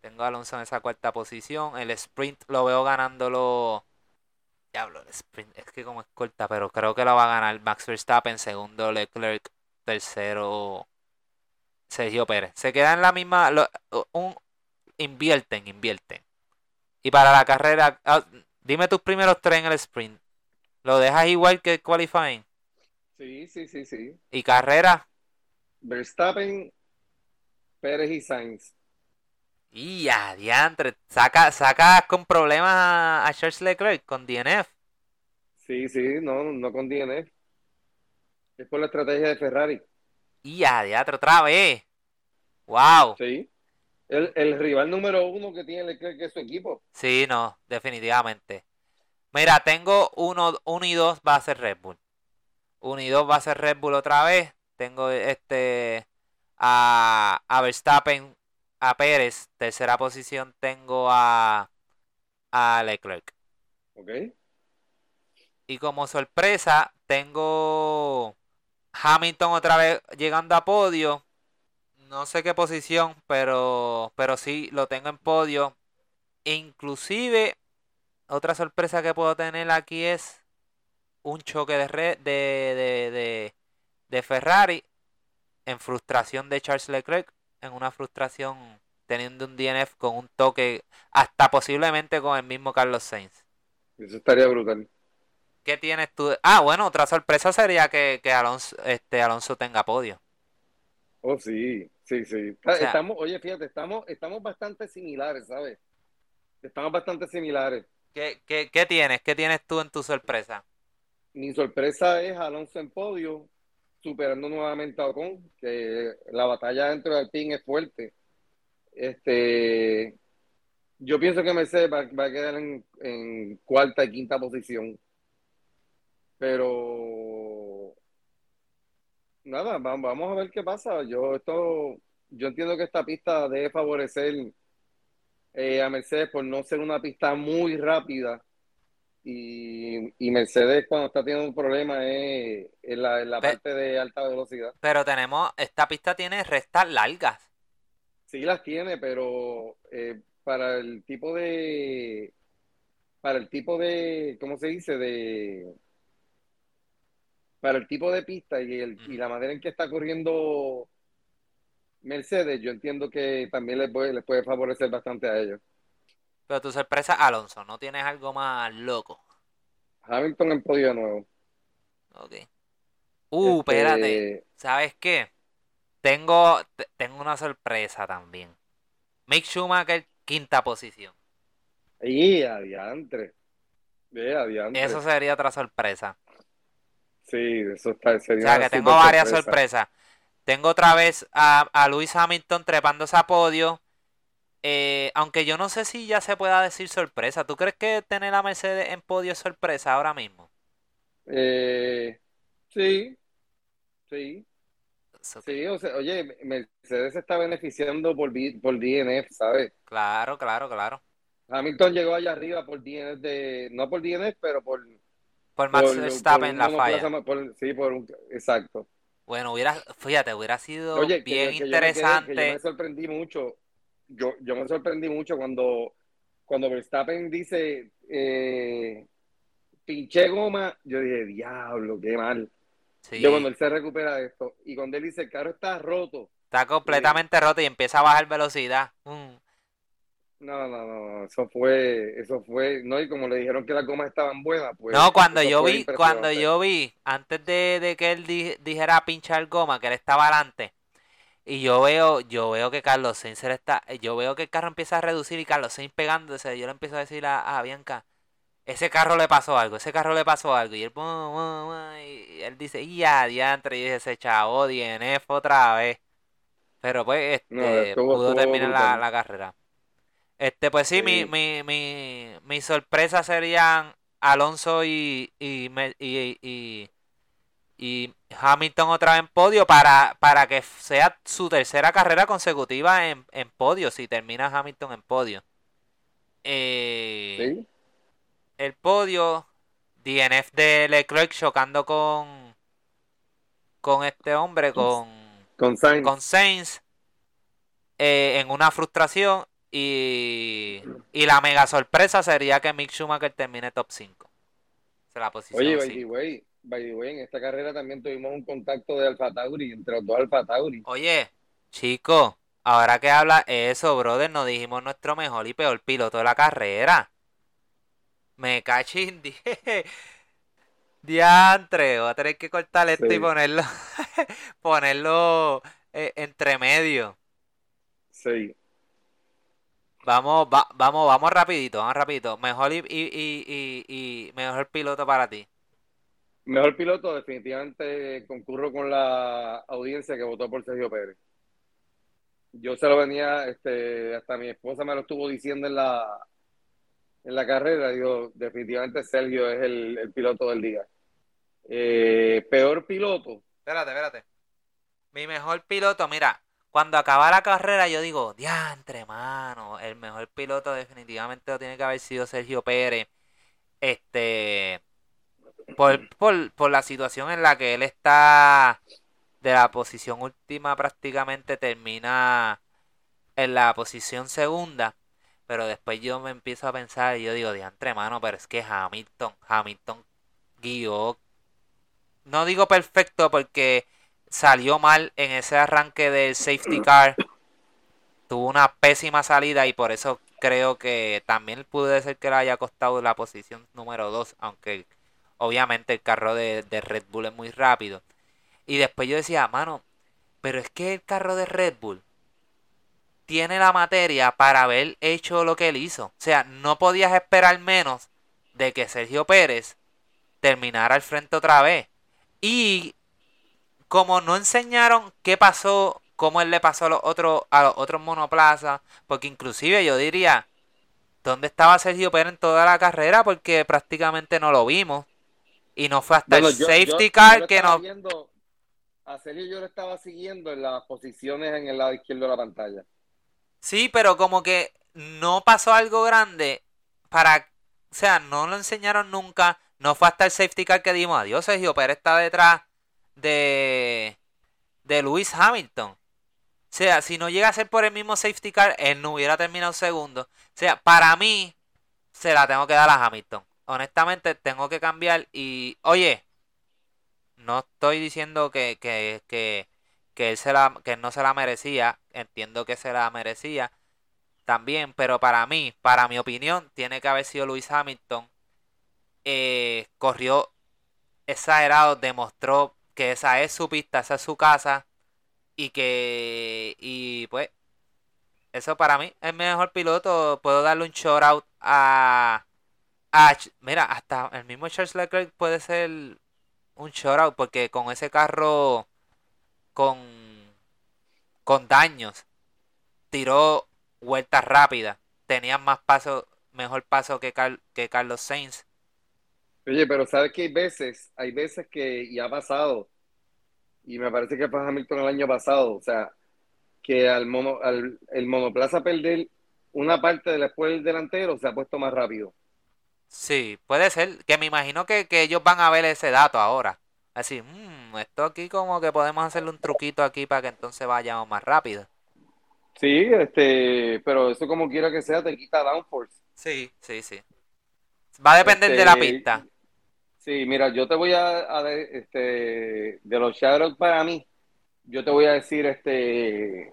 Tengo a Alonso en esa cuarta posición. El sprint lo veo ganándolo. Diablo, el sprint es que como es corta, pero creo que lo va a ganar Max Verstappen. Segundo, Leclerc. Tercero, Sergio Pérez. Se queda en la misma. un, invierten, invierten. Y para la carrera, ah, dime tus primeros tres en el sprint. ¿Lo dejas igual que el qualifying? Sí, sí, sí, sí. ¿Y carrera? Verstappen, Pérez y Sainz. Y ya, diantre. Saca, saca con problemas a, Charles Leclerc con DNF. Sí, sí, no, no con DNF. Es por la estrategia de Ferrari. Y ya, diantre, otra vez. Wow. Sí. El, el rival número uno que tiene Leclerc es su equipo. Sí, no, definitivamente. Mira, tengo uno, uno y dos va a ser Red Bull. Uno y dos va a ser Red Bull otra vez. Tengo este a, a Verstappen, a Pérez. Tercera posición tengo a, a Leclerc. Ok. Y como sorpresa, tengo Hamilton otra vez llegando a podio. No sé qué posición, pero, pero sí lo tengo en podio. Inclusive otra sorpresa que puedo tener aquí es un choque de, de, de, de, Ferrari en frustración de Charles Leclerc, en una frustración teniendo un DNF con un toque hasta posiblemente con el mismo Carlos Sainz. Eso estaría brutal. ¿Qué tienes tú? Ah, bueno, otra sorpresa sería que, Alonso, este, Alonso tenga podio. Oh, sí, sí, sí. estamos, oye, fíjate, estamos, estamos bastante similares, ¿sabes? Estamos bastante similares. ¿Qué, qué, qué tienes? ¿Qué tienes tú en tu sorpresa? Mi sorpresa es Alonso en podio, superando nuevamente a Ocon, que la batalla dentro del team es fuerte. Este, yo pienso que Mercedes va, a quedar en, cuarta y quinta posición. Pero nada, vamos a ver qué pasa. Yo esto, yo entiendo que esta pista debe favorecer eh, a Mercedes por no ser una pista muy rápida y, Mercedes cuando está teniendo un problema es en la, parte de alta velocidad. Pero tenemos, esta pista tiene restas largas. Sí las tiene, pero eh, para el tipo de, para el tipo de, ¿cómo se dice? De, para el tipo de pista y, el, y la manera en que está corriendo Mercedes, yo entiendo que también les puede, les puede favorecer bastante a ellos. Pero tu sorpresa, Alonso, ¿no tienes algo más loco? Hamilton en podio nuevo. Ok. Uh, este, espérate. ¿Sabes qué? Tengo, tengo una sorpresa también. Mick Schumacher, quinta posición. Y adiantre. adiantre. Eso sería otra sorpresa. Sí, eso está, sería O sea, que tengo varias sorpresas. Tengo otra vez a, a Luis Hamilton trepándose a podio. Eh, aunque yo no sé si ya se pueda decir sorpresa. ¿Tú crees que tener a Mercedes en podio es sorpresa ahora mismo? Eh, sí, sí. Sí, o sea, oye, Mercedes se está beneficiando por, por DNF, ¿sabes? Claro, claro, claro. Hamilton llegó allá arriba por DNF de, no por DNF, pero por... Por Max Verstappen la falla. sí, por un, exacto. Bueno, hubiera, fíjate, hubiera sido bien interesante. yo, me sorprendí mucho yo, yo me sorprendí mucho cuando, cuando Verstappen dice eh, pinche goma, yo dije, diablo, qué mal. Yo cuando él se recupera de esto, y cuando él dice el carro está roto. Está completamente roto y empieza a bajar velocidad. Mm. No, no, no, eso fue, eso fue, no, y como le dijeron que las gomas estaban buenas, pues. No, cuando yo vi, cuando yo vi, antes de, de que él dijera pinchar goma, que él estaba adelante, y yo veo, yo veo que Carlos Sainz está, yo veo que el carro empieza a reducir y Carlos Sainz pegándose, yo le empiezo a decir a, Bianca, ese carro le pasó algo, ese carro le pasó algo, y él, y él dice, y ya, diantre, y dice, chavo, DNF otra vez. Pero pues, este, pudo terminar la, carrera. Este, pues sí, Mi, mi, mi, mi sorpresa serían Alonso y, y, y y Hamilton otra vez en podio para, para que sea su tercera carrera consecutiva en, podio, si termina Hamilton en podio. Eh, el podio, DNF de Leclerc chocando con, con este hombre, con, con Sainz, con Sainz eh, en una frustración. Y, y la mega sorpresa sería que Mick Schumacher termine top 5. la posición Oye, by the way, en esta carrera también tuvimos un contacto de Alfa Tauri, entre los dos Alfa Tauri. Oye, chico, ahora que habla eso, brother, nos dijimos nuestro mejor y peor piloto de la carrera. Me cachín, dije. Diantre, voy a tener que cortar esto y ponerlo, ponerlo eh, entre medio. Sí. Vamos, vamos, vamos rapidito, vamos rapidito. Mejor y, y, y, y mejor piloto para ti. Mejor piloto, definitivamente concurro con la audiencia que votó por Sergio Pérez. Yo se lo venía, este, hasta mi esposa me lo estuvo diciendo en la, en la carrera. Digo, definitivamente Sergio es el, piloto del día. Eh, peor piloto. Espérate, espérate. Mi mejor piloto, mira, cuando acaba la carrera yo digo, diantre, mano, el mejor piloto definitivamente tiene que haber sido Sergio Pérez. Este, por, por, por la situación en la que él está de la posición última prácticamente termina en la posición segunda. Pero después yo me empiezo a pensar y yo digo, diantre mano, pero es que Hamilton, Hamilton guió. No digo perfecto porque salió mal en ese arranque del safety car. Tuvo una pésima salida y por eso creo que también puede ser que le haya costado la posición número 2, aunque obviamente el carro de, de Red Bull es muy rápido. Y después yo decía, mano, pero es que el carro de Red Bull tiene la materia para haber hecho lo que él hizo. O sea, no podías esperar menos de que Sergio Pérez terminara al frente otra vez. Y como no enseñaron qué pasó, cómo él le pasó a los otros, a los otros monoplazas, porque inclusive yo diría, ¿dónde estaba Sergio Pérez en toda la carrera? Porque prácticamente no lo vimos. Y no fue hasta el safety car que no a Sergio yo lo estaba siguiendo en las posiciones en el lado izquierdo de la pantalla. Sí, pero como que no pasó algo grande para, o sea, no lo enseñaron nunca. No fue hasta el safety car que dimos adiós. Sergio Pérez está detrás de, de Lewis Hamilton. O sea, si no llega a ser por el mismo safety car, él no hubiera terminado segundo. O sea, para mí, se la tengo que dar a Hamilton. Honestamente, tengo que cambiar. Y, oye, no estoy diciendo que, que, que, que él, se la, que no se la merecía. Entiendo que se la merecía también. Pero para mí, para mi opinión, tiene que haber sido Luis Hamilton. Eh, corrió exagerado, demostró que esa es su pista, esa es su casa. Y que, y pues, eso para mí es mejor piloto. Puedo darle un shout out a, mira, hasta el mismo Charles Leclerc puede ser un shoutout porque con ese carro con, con daños tiró vueltas rápidas. Tenía más paso, mejor paso que, que Carlos Sainz. Oye, pero sabes que hay veces, hay veces que, y ha pasado, y me parece que fue Hamilton el año pasado, o sea, que al, mono, al el monoplaza perder una parte después del delantero se ha puesto más rápido. Sí, puede ser. Que me imagino que, ellos van a ver ese dato ahora. Así, mmm, esto aquí como que podemos hacerle un truquito aquí para que entonces vayamos más rápido. Sí, este, pero eso como quiera que sea te quita downforce. Sí, sí, sí. Va a depender de la este, pista. Sí, mira, yo te voy a, este, de los shadows para mí, yo te voy a decir, este,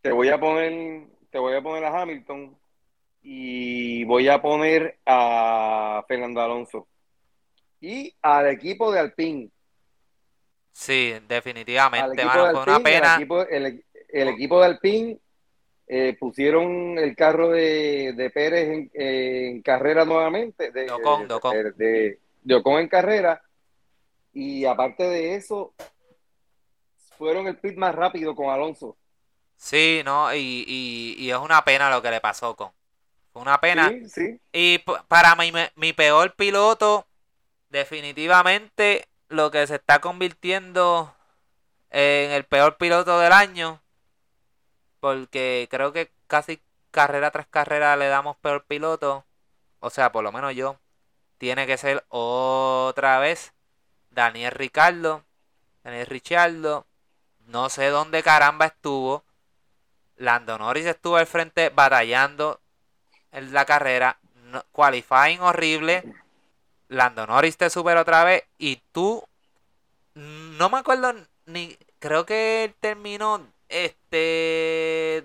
te voy a poner, te voy a poner a Hamilton y voy a poner a Fernando Alonso y al equipo de Alpine. Sí, definitivamente, una pena. El equipo, de Alpine eh, pusieron el carro de, Pérez en, carrera nuevamente, de, Ocon, de, en carrera, y aparte de eso, fueron el pit más rápido con Alonso. Sí, no, y, y, y es una pena lo que le pasó con. Una pena. Y para mi, mi peor piloto, definitivamente lo que se está convirtiendo en el peor piloto del año. Porque creo que casi carrera tras carrera le damos peor piloto. O sea, por lo menos yo. Tiene que ser otra vez Daniel Ricardo. Daniel Richardo. No sé dónde caramba estuvo. Lando Norris estuvo al frente batallando en la carrera, qualifying horrible, Lando Norris te supera otra vez y tú, no me acuerdo ni, creo que terminó, este,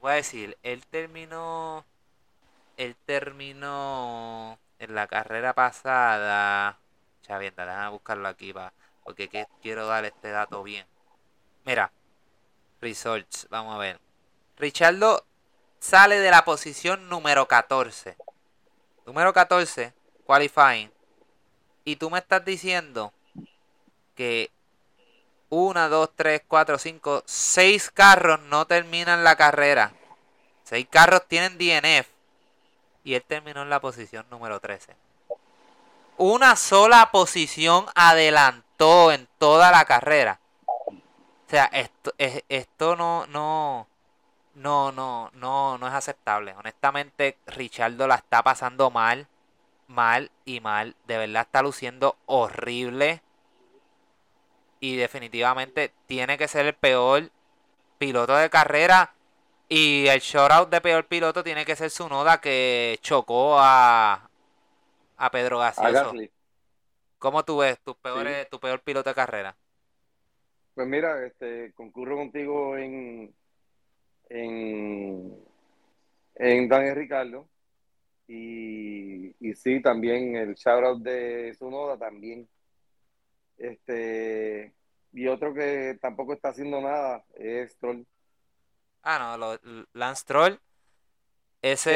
voy a decir, él terminó, él terminó en la carrera pasada, chavienda, déjame buscarlo aquí va, porque quiero dar este dato bien. Mira, results, vamos a ver. Richardo sale de la posición número 14. Número 14, qualifying. Y tú me estás diciendo que 1, 2, 3, 4, 5, 6 carros no terminan la carrera. 6 carros tienen DNF. Y él terminó en la posición número 13. Una sola posición adelantó en toda la carrera. O sea, esto, esto no, no, no, no, no, no es aceptable. Honestamente, Richardo la está pasando mal, mal y mal. De verdad está luciendo horrible. Y definitivamente tiene que ser el peor piloto de carrera. Y el shoutout de peor piloto tiene que ser su noda que chocó a, a Pedro Gaseoso. ¿Cómo tú ves tu peor, tu peor piloto de carrera? Pues mira, este, concurro contigo en, en, en Daniel Ricardo y, y sí, también el shoutout de Sunoda también. Este, y otro que tampoco está haciendo nada es Troll. Ah, no, Lance Troll. Ese.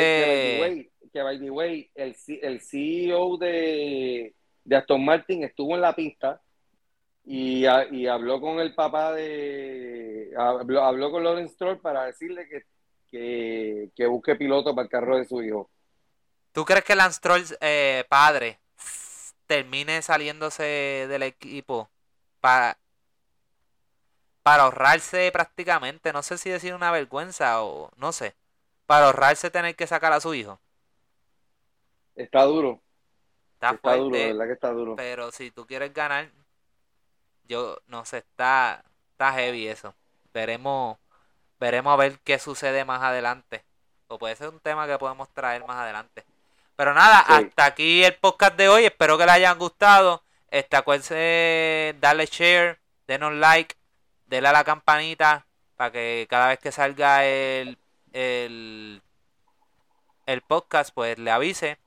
Que, by the way, el, el CEO de, de Aston Martin estuvo en la pista y, y habló con el papá de. Habló, habló con Lawrence Stroll para decirle que, que, que, busque piloto para el carro de su hijo. ¿Tú crees que Lance Stroll, eh, padre, termine saliéndose del equipo para, para ahorrarse prácticamente, no sé si decir una vergüenza o no sé, para ahorrarse tener que sacar a su hijo? Está duro. Está, duro, verdad que está duro. Pero si tú quieres ganar, yo no sé, está, está heavy eso. Veremos, veremos a ver qué sucede más adelante. O puede ser un tema que podemos traer más adelante. Pero nada, hasta aquí el podcast de hoy. Espero que les hayan gustado. Este, acuérdense darle share, denos like, denle a la campanita para que cada vez que salga el, el, el podcast, pues le avise.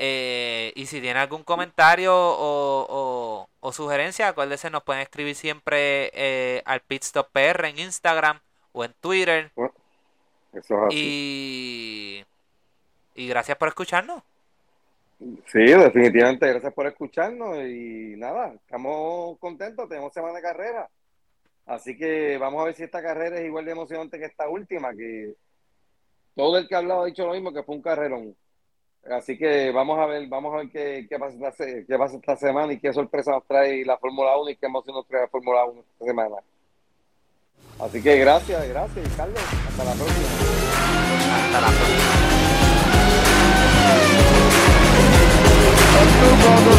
Eh, y si tiene algún comentario o, o, sugerencia, acuérdense, nos pueden escribir siempre eh, al Pitstop PR en Instagram o en Twitter. Y, y gracias por escucharnos. Sí, definitivamente, gracias por escucharnos y nada, estamos contentos, tenemos semana de carrera. Así que vamos a ver si esta carrera es igual de emocionante que esta última, que todo el que ha hablado ha dicho lo mismo, que fue un carrerón. Así que vamos a ver, vamos a ver qué, qué, pasa, esta, qué pasa esta semana y qué sorpresa nos trae la Fórmula 1 y qué emoción nos trae la Fórmula 1 esta semana. Así que gracias, gracias, Carlos. Hasta la próxima. Hasta la próxima. Let's move over.